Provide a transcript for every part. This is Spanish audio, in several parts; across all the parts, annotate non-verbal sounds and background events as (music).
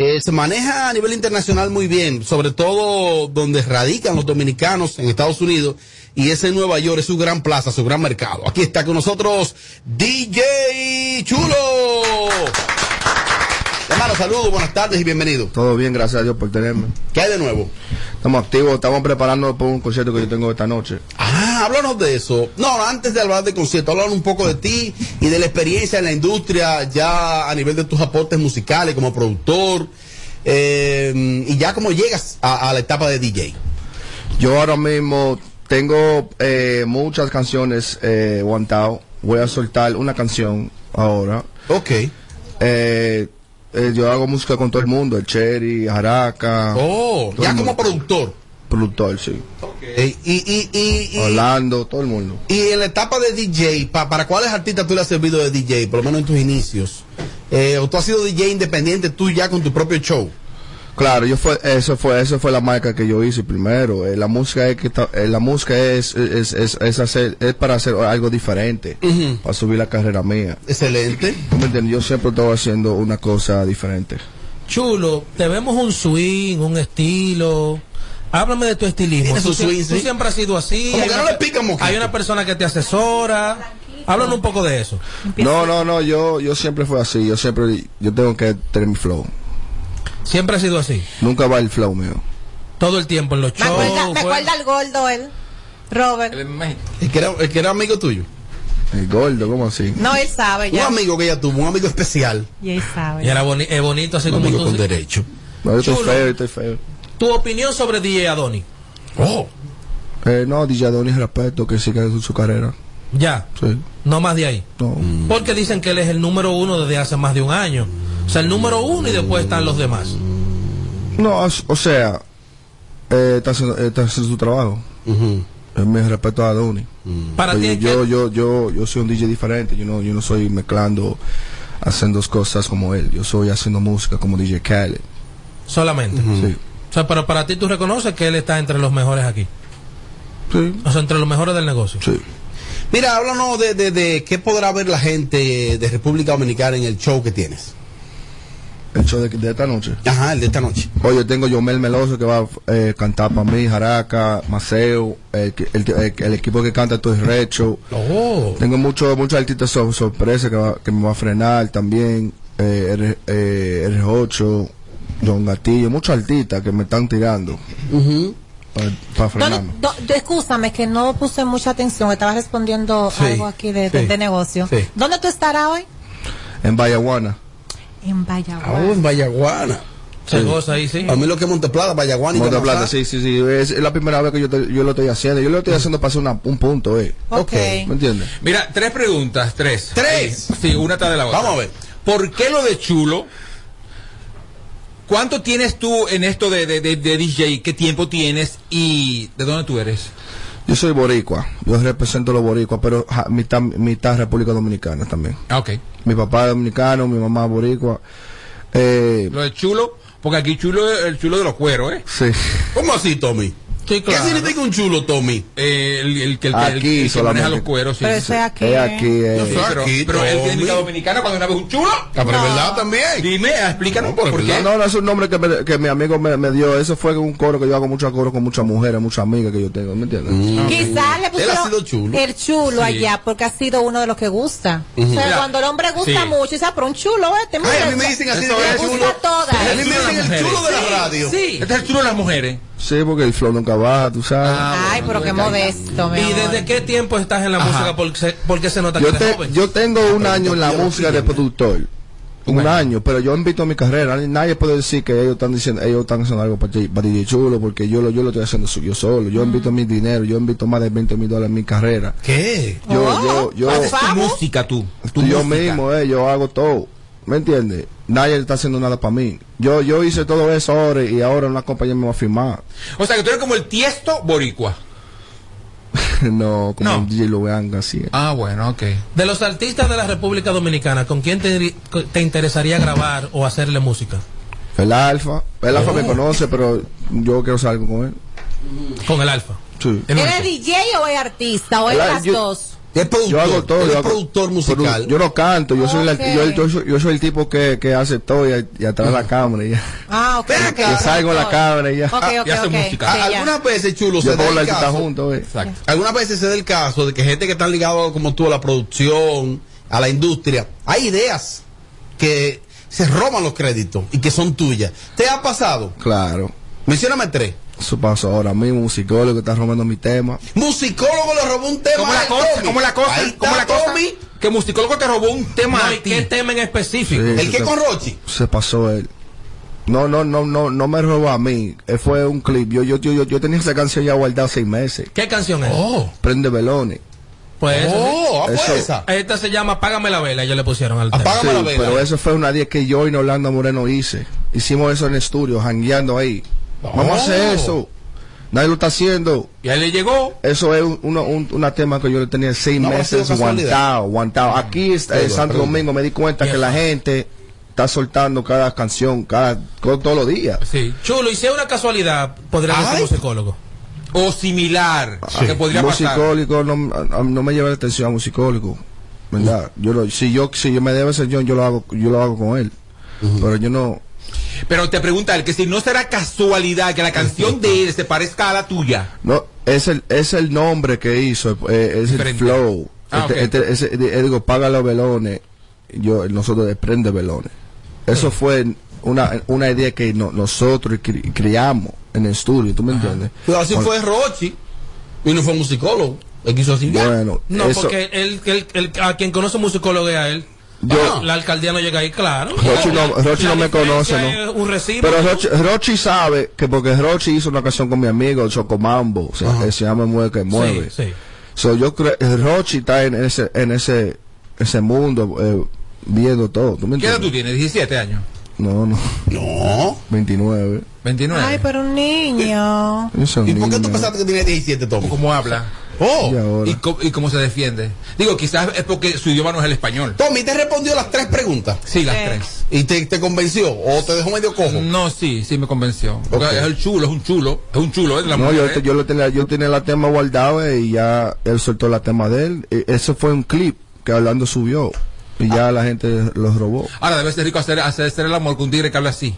eh, se maneja a nivel internacional muy bien, sobre todo donde radican los dominicanos en Estados Unidos y ese Nueva York es su gran plaza, su gran mercado. Aquí está con nosotros DJ Chulo. Hermano, saludos, buenas tardes y bienvenido. Todo bien, gracias a Dios por tenerme. ¿Qué hay de nuevo? Estamos activos, estamos preparando por un concierto que yo tengo esta noche. Ah, háblanos de eso. No, antes de hablar de concierto, háblanos un poco de ti y de la experiencia en la industria ya a nivel de tus aportes musicales como productor eh, y ya cómo llegas a, a, la etapa de DJ. Yo ahora mismo tengo eh, muchas canciones eh, aguantado. Voy a soltar una canción ahora. Ok. Eh, eh, yo hago música con todo el mundo, el Cherry, Jaraca. Oh, ya como productor. Productor, sí. Okay. Y, y, y, y, Orlando, todo el mundo. Y en la etapa de DJ, pa, ¿para cuáles artistas tú le has servido de DJ, por lo menos en tus inicios? Eh, ¿O tú has sido DJ independiente tú ya con tu propio show? Claro, yo fue, eso fue, eso fue la marca que yo hice primero. Eh, la música es que eh, la música es, es, es, es, hacer, es para hacer algo diferente, uh -huh. para subir la carrera mía. Excelente. ¿Me entiendes? Yo siempre estaba haciendo una cosa diferente. Chulo, te vemos un swing, un estilo. Háblame de tu estilismo. Tú, swing, tú, sí? siempre has sido así. Como que no le pica, Hay una persona que te asesora. Háblanos un poco de eso. No, no, no, yo, yo siempre fui así. Yo siempre, yo tengo que tener mi flow. Siempre ha sido así. Nunca va el flow mío. Todo el tiempo en los shows. Me acuerda, me acuerda el gordo él, Robert. El que, era, el que era amigo tuyo. El gordo, ¿cómo así? No, él sabe ya. Un amigo que ella tuvo, un amigo especial. Y él sabe. Y era boni es bonito así un como amigo tú. con derecho. No, yo estoy feo, yo estoy feo. Tu opinión sobre DJ Adoni. Oh. Eh, no, DJ Adonis respeto que siga su, su carrera. Ya. Sí. No más de ahí. No. Porque dicen que él es el número uno desde hace más de un año. O sea, el número uno y después están los demás. No, o sea, eh, está, haciendo, está, haciendo, su trabajo. Uh -huh. Me respeto a Donny. Mm. Uh -huh. Para yo, ti, yo, yo, yo, yo soy un DJ diferente. Yo no, yo no soy mezclando, haciendo cosas como él. Yo soy haciendo música como DJ Khaled. Solamente. Uh -huh. Sí. O sea, pero para ti tú reconoces que él está entre los mejores aquí. Sí. O sea, entre los mejores del negocio. Sí. Mira, háblanos de, de, de qué podrá ver la gente de República Dominicana en el show que tienes. El show de, de, esta noche. Ajá, el de esta noche. Oye, tengo Yomel Meloso que va a eh, cantar para mí, Jaraca, Maceo, el, el, el, el, equipo que canta todo es Recho. Oh. Tengo muchos muchos artistas sor, sorpresa que, va, que me va a frenar también. Eh, R, eh, R8, Don Gatillo, muchos artistas que me están tirando. Uh -huh. Para, frenarme. Do, do, escúchame, que no puse mucha atención, estaba respondiendo sí, algo aquí de, de, sí, de negocio. Sí. ¿Dónde tú estarás hoy? En Vallaguana. En Vallaguana. Oh, en Vallaguana. Se goza ahí, sí. A mí lo que es Monteplata, Vallaguana y Monteplata, sí, sí, sí. Es, la primera vez que yo, te, yo lo estoy haciendo. Yo lo estoy haciendo para hacer una, un punto, eh. Ok. ¿Me entiendes? Mira, tres preguntas, tres. ¿Tres? Sí, una tras de la otra. Vamos a ver. ¿Por qué lo de chulo? ¿Cuánto tienes tú en esto de, de, de, de DJ? ¿Qué tiempo tienes? ¿Y de dónde tú eres? Yo soy boricua, yo represento a los boricuas, pero ja, mitad, mitad República Dominicana también. Ah, ok. Mi papá es dominicano, mi mamá es boricua. Eh, Lo de chulo, porque aquí chulo es el chulo de los cueros, ¿eh? Sí. ¿Cómo así, Tommy? Sí, claro. ¿Qué significa un chulo, Tommy? Eh, el, el, el, aquí el, el que maneja los cueros, sí. Pero sí. ese aquí. Es aquí, eh. Yo soy Pero, aquí, pero Tommy. mitad dominicana cuando una vez un chulo. Ah, pero es verdad también. Dime, explícanos No, por es qué. No, no, es un nombre que, me, que mi amigo me, me, dio. Eso fue un coro que yo hago muchos coros con muchas mujeres, muchas amigas que yo tengo, ¿me entiendes? Mm. Quizás le Él pusieron ha sido chulo. el chulo Sí. allá porque ha sido uno de los que gusta. O sea, Mira, cuando el hombre gusta sí. mucho, dice, ah, pero un chulo este. Ay, a mí me dicen así es me chulo. gusta todas. A mí me dicen el chulo de la radio. Sí. Este es el chulo de las mujeres. Sí, porque el flow nunca baja, tú sabes. Ah, Ay, pero qué modesto, mi ¿Y amor. desde qué tiempo estás en la Ajá. música? Porque se, porque se nota yo, que eres te- joven. yo tengo un año en la música de productor. Un Bueno. año, pero yo invito a mi carrera. Nadie puede decir que ellos están diciendo, ellos están haciendo algo para, J- para DJ Chulo, porque yo lo, yo lo estoy haciendo yo solo. Yo invito mi dinero, yo invito más de 20 mil dólares en mi carrera. ¿Qué? Yo, Oh, yo, yo, Haces tu música tú. Tu yo música. mismo, eh, yo hago todo. ¿Me entiendes? Nadie está haciendo nada para mí. Yo, yo hice todo eso ahora y ahora una compañía me va a firmar. O sea, que tú eres como el tiesto boricua. (laughs) no, como No. DJ lo vean así. Ah, bueno, ok. De los artistas de la República Dominicana, ¿con quién te, te interesaría grabar o hacerle música? El Alfa, el Alfa me conoce, pero yo quiero hacer algo con él. Con el Alfa. Sí. ¿Eres. DJ o es artista? ¿O es las yo- dos? Es productor. Yo hago todo. Yo es hago- productor musical. Yo no canto, yo soy, el, yo, yo soy, yo soy el tipo que, que hace todo y, y atrás de la cámara. Y ya. Ah, ok. Ven ok. acá. Yo salgo la cámara y ya. Ok, ok, y hace música. Sí, A- ya. Algunas veces, chulo, se da el la caso. juntos, eh. Exacto. Algunas veces se da el caso de que gente que están ligados como tú a la producción, a la industria, hay ideas que se roban los créditos y que son tuyas. ¿Te ha pasado? Claro. Mencióname tres. Eso pasó ahora mismo, un psicólogo que está robando mi tema. Musicólogo le robó un tema ¿Cómo la cosa? ¿Cómo la cosa? ¿Cómo la cosa? Tommy. Que musicólogo te robó un tema No, ¿y qué tema en específico? Sí. El que con Rochi. Se pasó él. No, no, no, no, no me robó a mí. Fue un clip. Yo, yo, yo, yo, yo tenía esa canción ya guardada seis meses. ¿Qué canción es? Oh. Prende velones. Pues esa, sí. Oh, ah, pues Eso. esa. Esta se llama Apágame la vela, ellos le pusieron al tema. Apágame Sí, la vela. pero eso fue una día que yo y Orlando Moreno hice. Hicimos eso en el estudio, jangueando ahí. Vamos a hacer eso. Nadie lo está haciendo. Y ahí le llegó. Eso es un, un- una tema que yo le tenía seis No meses aguantado, aguantado. Aquí está, en Pregunta, Santo. Domingo me di cuenta que la gente está soltando cada canción, cada, todos los días. Sí. Chulo, y si es una casualidad, podría ser musicólogo. O similar. Que podría pasar. musicólico no, me lleva la atención a musicólico, ¿verdad? Yo lo, si yo si yo me debo ese yo, yo lo hago yo lo hago con él. Pero yo no Pero te pregunta él que si no será casualidad que la canción de él se parezca a la tuya. no es el es el nombre que hizo, eh, es el flow. Ah, Este- este- ese- eh, digo, paga los velones. Yo nosotros desprende velones. Eso fue una, una idea que no- nosotros cri- criamos en el estudio, ¿tú me entiendes? Pero así Cuando- fue Rochi. Y no fue musicólogo. Él quiso así. ya. Bueno, No, eso, porque él, él- él- a quien conoce musicólogo es a él. Yo- la alcaldía no llega ahí, claro. Rochi no, Rochi La no me conoce, ¿no? es Un recibo. Pero Rochi, Rochi sabe que porque Rochi hizo una canción con mi amigo Chocomambo, o sea, que se llama Mueve que Mueve. Sí, sí. So, yo creo Rochi está en ese en ese ese mundo eh, viendo todo. ¿Tú me ¿Qué edad tú tienes? 17 años. No, no, No. 29. 29. Ay, pero un niño. Un ¿Y por qué tú pensaste que tenía 17, Tommy? ¿Cómo habla? Oh. Y ahora. ¿Y, co- y cómo se defiende? Digo, quizás es porque su idioma no es el español. Tommy te respondió las tres preguntas. Sí, las Sí. tres. ¿Y te, te convenció? ¿O te dejó medio cojo? No, sí, sí me convenció. Porque es el chulo, es un chulo, es un chulo, es la No, mujer, yo, ¿eh? yo, lo tenía, yo tenía la tema guardado eh, y ya él soltó la tema de él. Eh, Eso fue un clip que hablando subió y ya la gente los robó. Ahora debe ser rico hacer, hacer, hacer el amor con un tigre que habla así.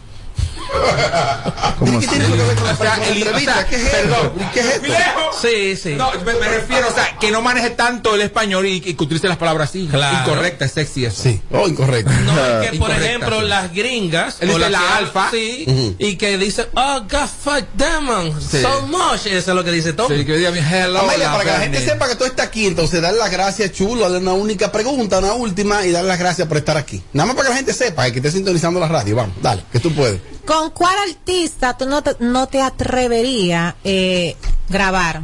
(laughs) ¿Cómo ¿Qué tiene que ver con la, O sea, entrevista? o sea, ¿Qué es perdón. esto? ¿Qué es esto? ¡Viejo! Sí, sí. No, me, me refiero, o sea, que no maneje tanto el español y, y que utilice las palabras así. Claro. Incorrecta, sexy eso. Sí. Oh, incorrecto. No, es que por Incorrecta, ejemplo sí. las gringas Él dice las la alfa. sí, y que dicen oh God fuck them Sí. so much eso es lo que dice Tom Sí, que diga mi hello. Amelia, para que la gente sepa que tú estás aquí, entonces darle las gracias, chulo, darle una única pregunta, una última, y darle las gracias por estar aquí. Nada más para que la gente sepa que esté sintonizando la radio. Vamos, dale, que tú puedes. ¿Con cuál artista tú no te, no te atreverías eh, grabar?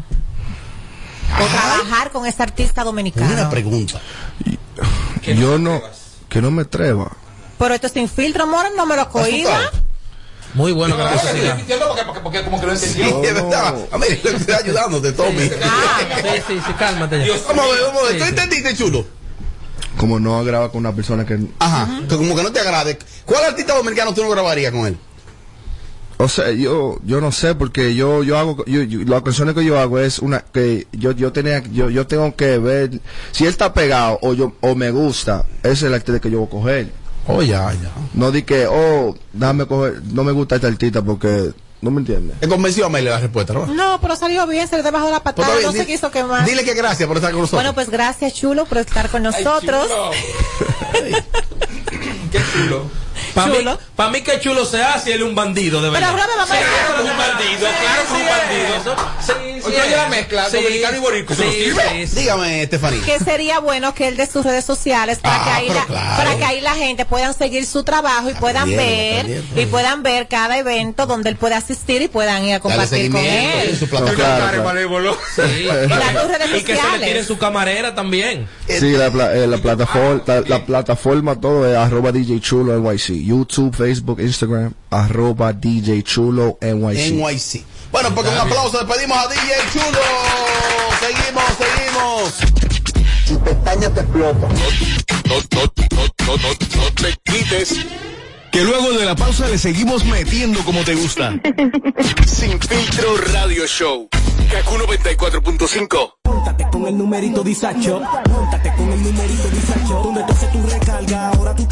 O trabajar con ese artista Una dominicano. pregunta. Que no yo no, atrevas. que no me atreva. Pero esto sin filtro, amor, no me lo cohiba. Muy bueno que Estoy siga. repitiendo porque, porque, porque como que lo Sí, entendió. es verdad. Amelia, lo que estoy ayudándote, Tommy. Ah, sí sí sí cálmate ya Dios Vamos a ver, vamos a ver. Sí, ¿Tú sí. entendiste, chulo? Como no graba con una persona que Ajá. Que como que no te agrade. ¿Cuál artista dominicano tú no grabarías con él? O sea, yo yo no sé porque yo yo hago yo, yo- las canciones que yo hago es una que yo yo tenía yo yo tengo que ver si él está pegado o yo o me gusta, ese es el artista que yo voy a coger. Oh, ya, ya. No di que oh, déjame coger, no me gusta esta artista porque no me entiende. Te convenció a Amelia la respuesta, ¿no? no, pero salió bien, se le debajo de la Pues patada, no se quiso quemar. Dile que gracias por estar con nosotros. Bueno, pues gracias, chulo, por estar con Ay, nosotros. (laughs) Qué chulo. Para mí, Chulo. pa' mí que chulo se hace él es un bandido de Pero verdad a claro ver. que es un bandido claro que es un bandido sí, sí Oye, la mezcla, dominicano y boricua. Dígame, Estefanía. que sería bueno que él de sus redes sociales para Ah, que ahí pero la, claro. para que ahí la gente puedan seguir su trabajo y puedan bien, ver bien. y puedan ver cada evento donde él puede asistir y puedan ir a compartir con él. su claro, claro. Sí. Y las redes y que se le sociales. tire su camarera también Sí, la, pla- eh, la plataforma, la, la plataforma todo es arroba DJ Chulo NYC. YouTube, Facebook, Instagram, arroba DJ Chulo NYC. NYC. Bueno, porque un aplauso despedimos a DJ Chulo. Seguimos, seguimos. Tu pestaña te explota. No, no, no, no, no, no te quites. Que luego de la pausa le seguimos metiendo como te gusta. (laughs) Sin filtro radio show. Kaku 94.5. Póntate con el numerito disacho. Móntate con el numerito disacho. Donde tú haces tu recarga, ahora tú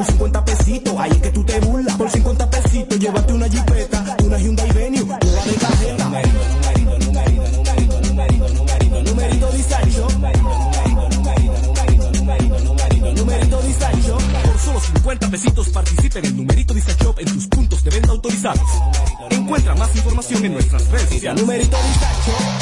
por 50 pesitos. Ahí es que tú te burlas. Por 50 pesitos, llévate una jipeta, una Hyundai Venue, una de cajeta. Numerito, numerito, numerito, numerito, numerito, numerito, numerito disacho. Numerito disacho. Por solo 50 pesitos participa en el numerito disacho en tus puntos de venta autorizados. Encuentra más información en nuestras redes sociales. Numerito disacho.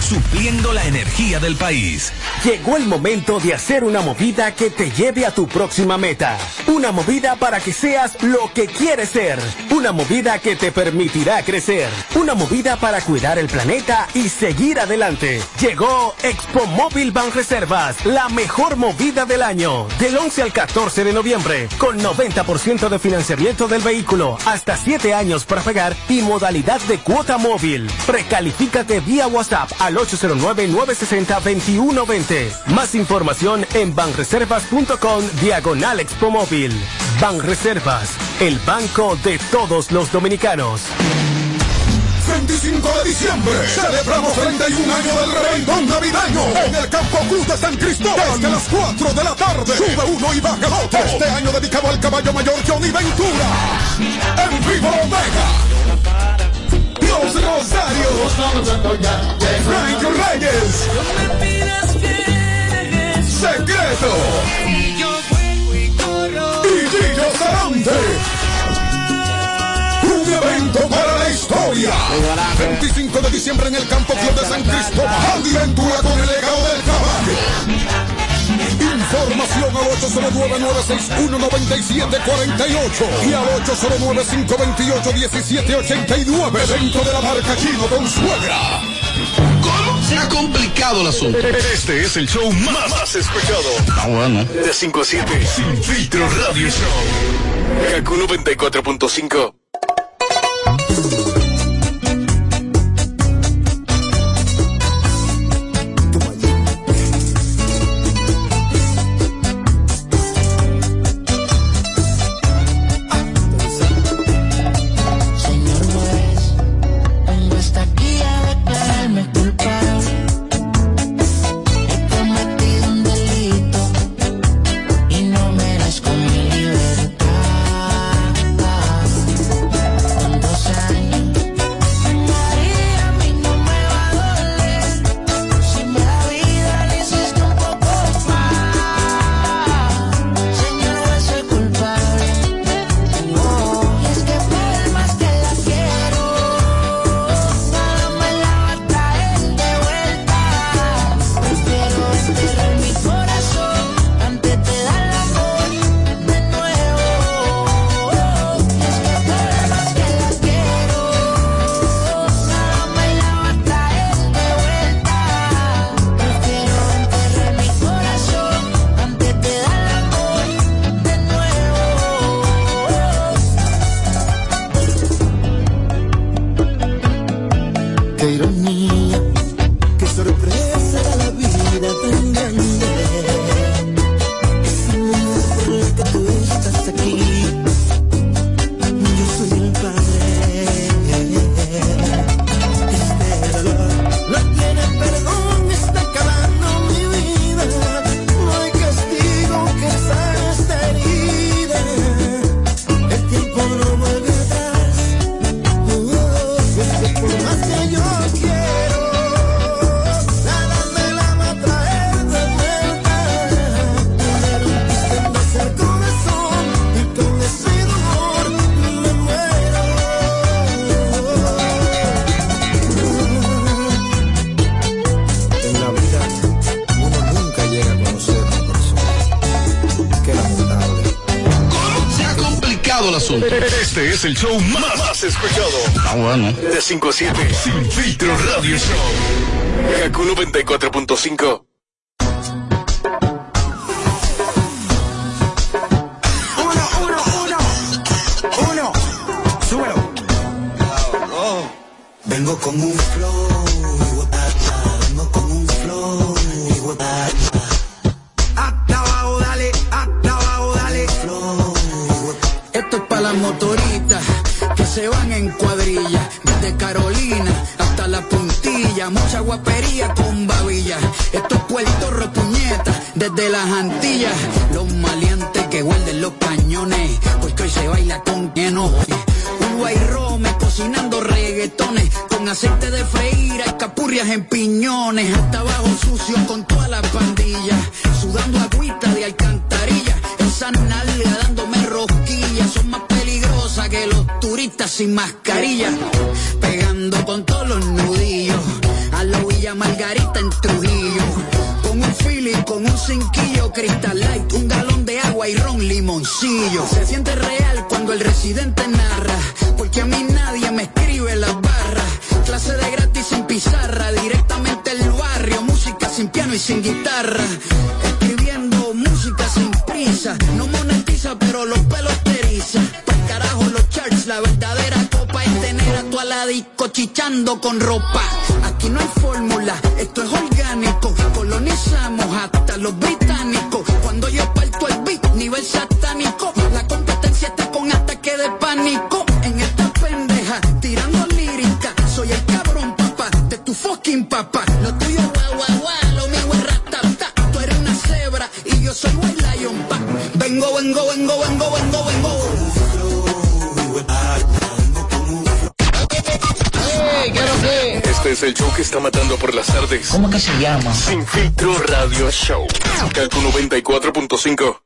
Supliendo la energía del país. Llegó el momento de hacer una movida que te lleve a tu próxima meta. Una movida para que seas lo que quieres ser. Una movida que te permitirá crecer. Una movida para cuidar el planeta y seguir adelante. Llegó Expo Móvil Ban Reservas, la mejor movida del año. Del 11 al 14 de noviembre, con 90% de financiamiento del vehículo, hasta 7 años para pagar y modalidad de cuota móvil. Precalifícate vía WhatsApp al 809-960-2120. Más información en banreservas.com diagonal Expo Móvil. Banreservas, el banco de todos los dominicanos. 25 de diciembre celebramos 31 años del reventón navideño en el Campo Cruz de San Cristóbal desde las 4 de la tarde. Sube uno y baja el otro. Este año dedicado al caballo mayor Johnny Ventura. En vivo Omega. Los Rosarios. Frank Reyes. Secreto. Y Gillo Sarante. Un evento para la historia. 25 de diciembre en el Campo Club de San Cristóbal. Andy Ventura con el legado del caballo. Información al 809-961-9748 y al 809-528-1789 dentro de la marca Chino con suegra. ¿Cómo? Se ha complicado el asunto. Este es el show más, más escuchado. Ah, bueno. De 5 a 7. Sin filtro radio show. Kaku 94.5. es el show más, más escuchado. Ah, bueno. De 5 a 7. Sin filtro radio show. Kaku 94.5. tener a tu aladico chichando con ropa. Aquí no hay fórmula, esto es orgánico. Colonizamos hasta los británicos. Cuando yo parto el beat, nivel satánico. La competencia está con ataque de pánico. En esta pendeja, tirando lírica. Soy el cabrón papá de tu fucking papá. Lo tuyo guau guau guau, lo mío es ratata. Tú eres una cebra y yo soy un lion pa. Vengo, vengo, vengo, vengo es el show que está matando por las tardes. ¿Cómo que se llama? Sin filtro radio show. Kaku 94.5.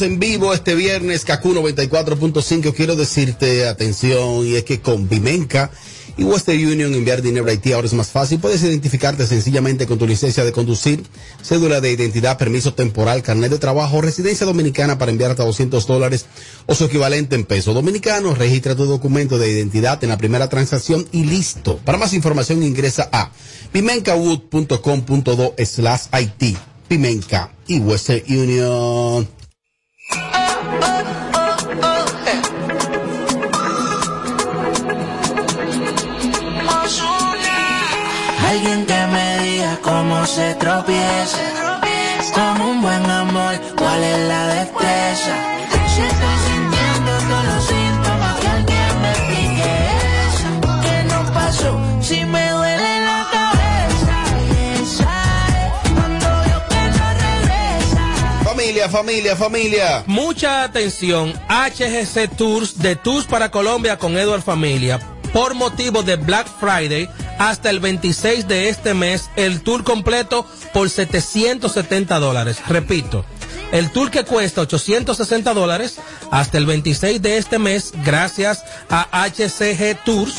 En vivo este viernes, CACU 94.5. Quiero decirte atención y es que con Vimenca y Western Union enviar dinero a Haití ahora es más fácil. Puedes identificarte sencillamente con tu licencia de conducir, cédula de identidad, permiso temporal, carnet de trabajo, residencia dominicana para enviar hasta 200 dólares o su equivalente en pesos dominicanos. Registra tu documento de identidad en la primera transacción y listo. Para más información ingresa a pimencawood.com.do slash Haití. Pimenca y Western Union. Se tropieza. Con un buen amor, ¿cuál es la destreza? Si estoy sintiendo todos los síntomas, que alguien me explique eso. ¿Qué nos pasó? Si me duele la cabeza. Esa es cuando yo que no regresa. Familia, familia, familia. Mucha atención, HGC Tours de Tours para Colombia con Edward Familia. Por motivo de Black Friday, hasta el 26 de este mes, el tour completo por 770 dólares. Repito, el tour que cuesta 860 dólares hasta el 26 de este mes, gracias a HCG Tours.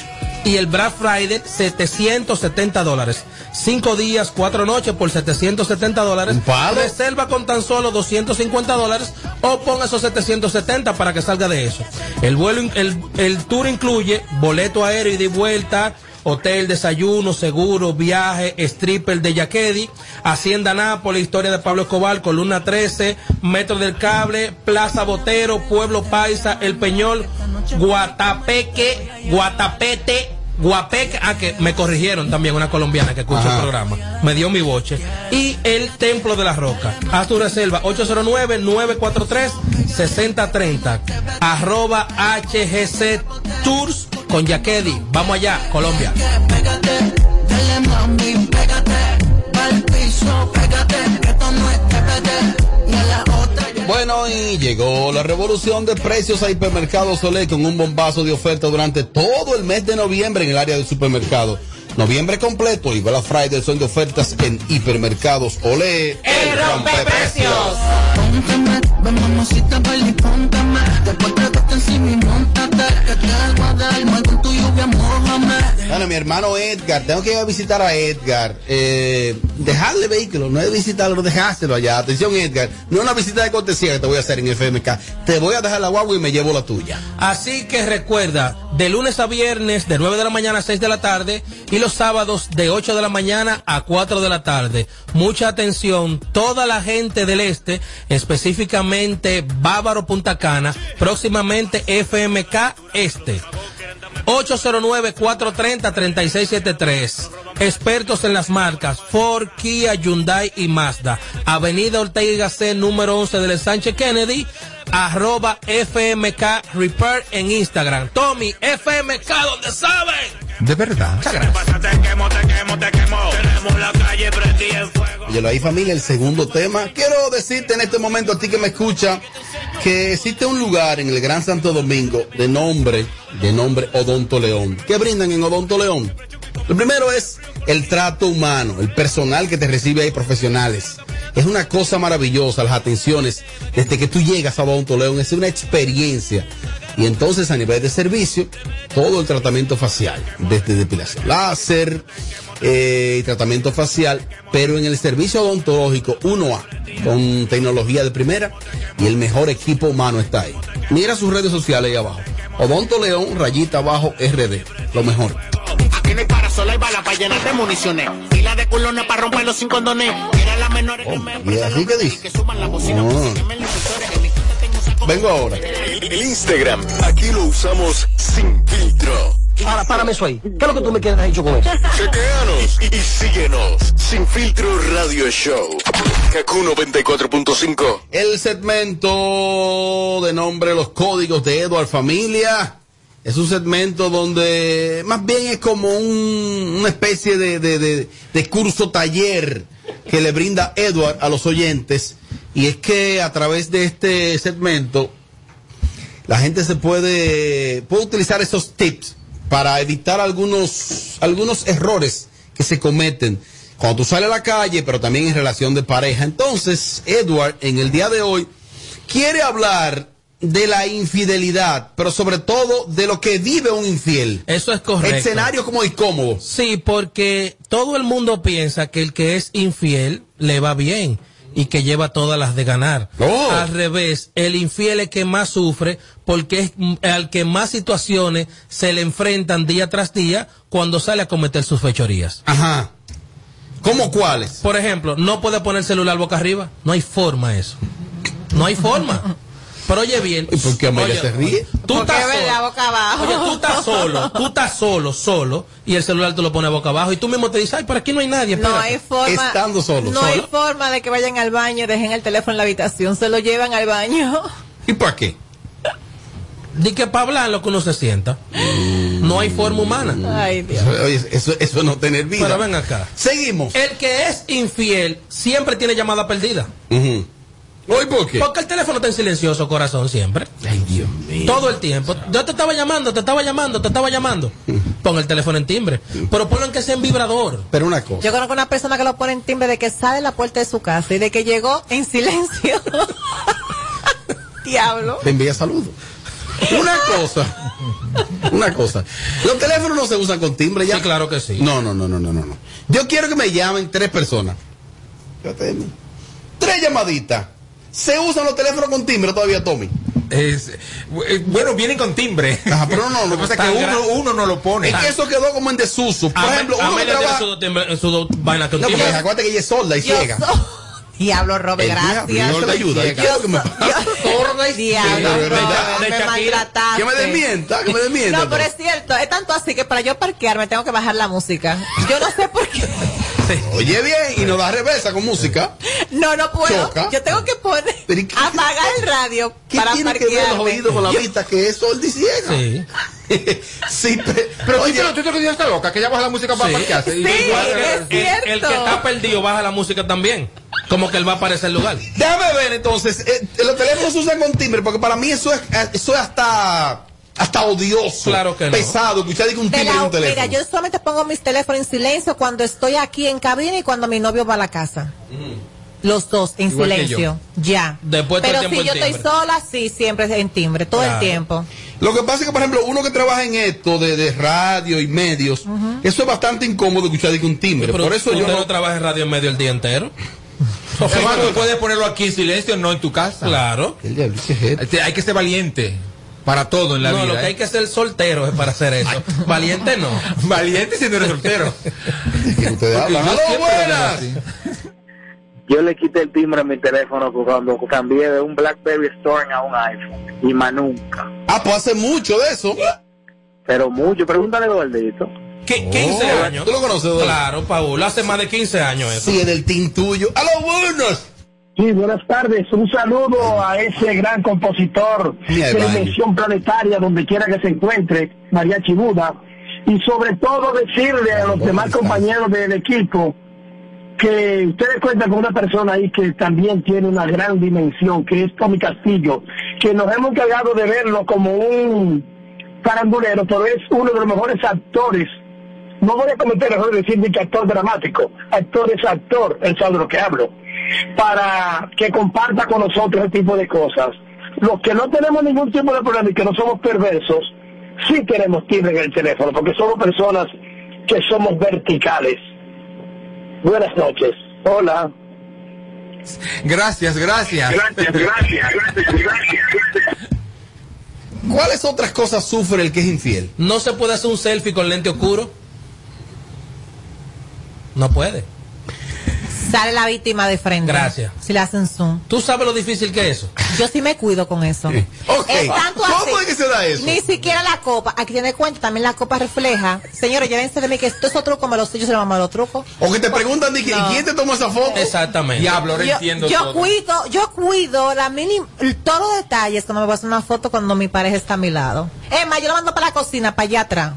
Y el Black Friday, 770 dólares. Cinco días, cuatro noches por 770 dólares. Reserva con tan solo 250 dólares o ponga esos 770 para que salga de eso. El vuelo, el, el tour incluye boleto aéreo y de vuelta, hotel, desayuno, seguro, viaje, stripper de Yaquedi, Hacienda Nápoles, historia de Pablo Escobar, Columna 13, Metro del Cable, Plaza Botero, Pueblo Paisa, El Peñol, Guatapeque, Guatapete, Guapeque, ah, que me corrigieron también una colombiana que escucha Ajá. el programa, me dio mi boche, y el Templo de la Roca. Haz tu reserva 809-943-6030, arroba HGC Tours con Yaquedi. Vamos allá, Colombia. Pégate, dale mami, pégate. Al piso, pégate. Que esto no es TPT. Y a la otra yo Bueno, y llegó la revolución de precios a Hipermercados Olé con un bombazo de oferta durante todo el mes de noviembre en el área del supermercado. Noviembre completo y Black Friday son de ofertas en Hipermercados Olé. El rompeprecios. Póntame, ven mamacita, baila y póntame. Después trátate encima y montate. Que te hago a dar mal con tu lluvia, mójame. Bueno, mi hermano Edgar, tengo que ir a visitar a Edgar. Eh, dejarle vehículo, no es visitarlo, dejárselo allá. Atención, Edgar, no es una visita de cortesía que te voy a hacer en FMK. Te voy a dejar la guagua y me llevo la tuya. Así que recuerda, de lunes a viernes, de 9 de la mañana a 6 de la tarde, y los sábados de 8 de la mañana a 4 de la tarde. Mucha atención, toda la gente del este, específicamente Bávaro Punta Cana, próximamente FMK Este. 809-430-3673. Expertos en las marcas Ford, Kia, Hyundai y Mazda. Avenida Ortega y Gasset, número 11 del Sánchez Kennedy. Arroba FMK Repair en Instagram. Tommy, FMK, donde saben. De verdad. Muchas gracias. Oye, ahí familia, el segundo tema. Quiero decirte en este momento a ti que me escucha que existe un lugar en el Gran Santo Domingo de nombre, de nombre Odonto León. ¿Qué brindan en Odonto León? Lo primero es el trato humano, el personal que te recibe ahí profesionales. Es una cosa maravillosa, las atenciones desde que tú llegas a Odonto León, es una experiencia. Y entonces a nivel de servicio, todo el tratamiento facial, desde depilación láser, eh, y tratamiento facial, pero en el servicio odontológico 1A, con tecnología de primera y el mejor equipo humano está ahí. Mira sus redes sociales ahí abajo. Odonto León, rayita abajo, RD, lo mejor. No hay bala para llenar de municiones. Fila de culones para romper los cinco condones. Era la menor que me Y así que dice. que suban la bocina. Vengo ahora. El Instagram, aquí lo usamos sin filtro. Ahora, párame eso ahí. ¿Qué es lo que tú me quieres dicho con eso? Chequeanos y, y síguenos. Sin filtro radio show. Kaku 94.5. El segmento de nombre Los Códigos de Edward Familia. Es un segmento donde más bien es como un- una especie de, de- de- curso taller que le brinda Edward a los oyentes. Y es que a través de este segmento la gente se puede, puede utilizar esos tips para evitar algunos, algunos errores que se cometen cuando tú sales a la calle, pero también en relación de pareja. Entonces, Edward, en el día de hoy, quiere hablar de la infidelidad, pero sobre todo de lo que vive un infiel. Eso es correcto. Escenario como incómodo. Sí, porque todo el mundo piensa que el que es infiel le va bien y que lleva todas las de ganar. Oh. Al revés, el infiel es que más sufre porque es mm, al que más situaciones se le enfrentan día tras día cuando sale a cometer sus fechorías. Ajá. ¿Cómo cuáles? Por ejemplo, no puede poner el celular boca arriba. No hay forma eso. No hay forma. Pero oye bien. ¿Y por qué Amelia oye, se ríe? Tú Porque estás solo. boca abajo. Oye, tú estás solo, tú estás solo, solo, y el celular tú lo pones boca abajo y tú mismo te dices, ay, por aquí no hay nadie. No espérate". hay forma. Estando solo. No hay forma de que vayan al baño, dejen el teléfono en la habitación, se lo llevan al baño. ¿Y para qué? Di que para hablar lo que uno se sienta. No hay forma humana. Ay, Dios. Oye, eso, eso no tener vida. Pero ven acá. Seguimos. El que es infiel siempre tiene llamada perdida. Ujú. ¿Hoy por qué? Porque el teléfono está en silencioso, corazón, siempre. Ay, Dios mío. Todo el tiempo. Yo te estaba llamando, te estaba llamando, te estaba llamando. (laughs) Pon el teléfono en timbre. Pero ponlo en que sea en vibrador. Pero una cosa. Yo conozco una persona que lo pone en timbre de que sale de la puerta de su casa y de que llegó en silencio. (laughs) Diablo. Te envía saludos. Una cosa. Una cosa. Los teléfonos no se usan con timbre ya. Sí, claro que sí. No, no, no, no, no, no. no. Yo quiero que me llamen tres personas. De mí. Tres llamaditas. ¿Se usan los teléfonos con timbre todavía, Tommy? Es, eh, bueno, vienen con timbre. Ajá, pero no, no, Lo que pasa es que uno, uno no lo pone. Es que eso quedó como en desuso. Por Ame- ejemplo, uno que trabaja... su, timbre- su do- vaina con No, porque timbre. acuérdate que ella es sorda y ciega. (laughs) Diablo, Robe, El gracias. diablo, te ayuda. ¿Qué es lo que me (laughs) pasa? Sorda y Diablo. Robert, me maltrataste. Que me desmienta, que me desmienta. No, pero es cierto, es tanto así que para yo parquearme tengo que bajar la música. Yo no sé por qué. Oye bien, y nos da reversa con música. No, no puedo. Choca. Yo tengo que poner, Pero ¿y qué- apagar el radio ¿Qué para tiene que ver los oídos con la vista que es sorda y ciega? Sí. (laughs) sí, pe- Pero oye, oye, tú te que está loca, que ella baja la música para Sí. parquearse. Sí, es El, cierto. el que está perdido baja la música también. Como que él va a aparecer el lugar. Déjame ver entonces, eh, los teléfonos se usan con timbre, porque para mí eso es, eh, eso es hasta, hasta odioso. Claro que no. Pesado, que usted diga un De timbre en un teléfono. mira, yo solamente pongo mis teléfonos en silencio cuando estoy aquí en cabina y cuando mi novio va a la casa. Los dos en Igual silencio. Ya. Después todo el Pero si yo estoy sola, sí, siempre en timbre, todo Claro. el tiempo. Lo que pasa es que, por ejemplo, uno que trabaja en esto de, de radio y medios, eso es bastante incómodo escuchar diga un timbre. Pero Por eso yo no no... trabaja en radio en medio el día entero. (laughs) Además, tú puedes ponerlo aquí en silencio, no en tu casa. Claro. El diablo, ¿qué es esto? Hay que ser valiente para todo en la no, vida. lo que ¿eh? hay que ser soltero es para hacer eso. Valiente no. (laughs) Valiente si no eres soltero. Ustedes hablan. Yo ¡Aló, siempre lo digo buenas! Yo le quité el timbre a mi teléfono cuando cambié de un BlackBerry Storm a un iPhone. Y más nunca. Ah, pues hace mucho de eso. Pero mucho. Pregúntale, Gordito. ¿Qué- 15 Oh, años. ¿Tú lo conoces, Eduardo? Claro, Paul. Hace más de 15 años eso. Sí, es del team tuyo. ¡Aló, buenas! Sí, buenas tardes. Un saludo a ese gran compositor de. Dimensión Planetaria, donde quiera que se encuentre, Mariachi Buda. Y sobre todo decirle a los demás compañeros del equipo que ustedes cuentan con una persona ahí que también tiene una gran dimensión, que es Tommy Castillo, que nos hemos encargado de verlo como un farandulero, pero es uno de los mejores actores. No voy a cometer el error de decir ni que actor dramático, actor es actor, él sabe de lo que hablo, para que comparta con nosotros ese tipo de cosas. Los que no tenemos ningún tipo de problema y que no somos perversos, sí tenemos timbre en el teléfono, porque somos personas que somos verticales. Buenas noches. Hola. Gracias, gracias. Gracias, gracias, gracias, gracias. ¿Cuáles otras cosas sufre el que es infiel? No se puede hacer un selfie con lente oscuro. No puede. Sale la víctima de frente. Gracias. Si le hacen zoom. ¿Tú sabes lo difícil que es eso? Yo sí me cuido con eso. Ok. Es tanto ¿Cómo es que se da eso? Ni siquiera la copa. Aquí tiene cuenta, también la copa refleja. Señores, llévense de mí que esto es otro truco, me los yo se lo mando los trucos. O que te preguntan, No. ¿y quién te tomó esa foto? Exactamente. Diablo, ahora Yo, entiendo yo todo. cuido, yo cuido la mínima, todos los detalles cuando me voy a hacer una foto cuando mi pareja está a mi lado. Es más, yo lo mando para la cocina, para allá atrás.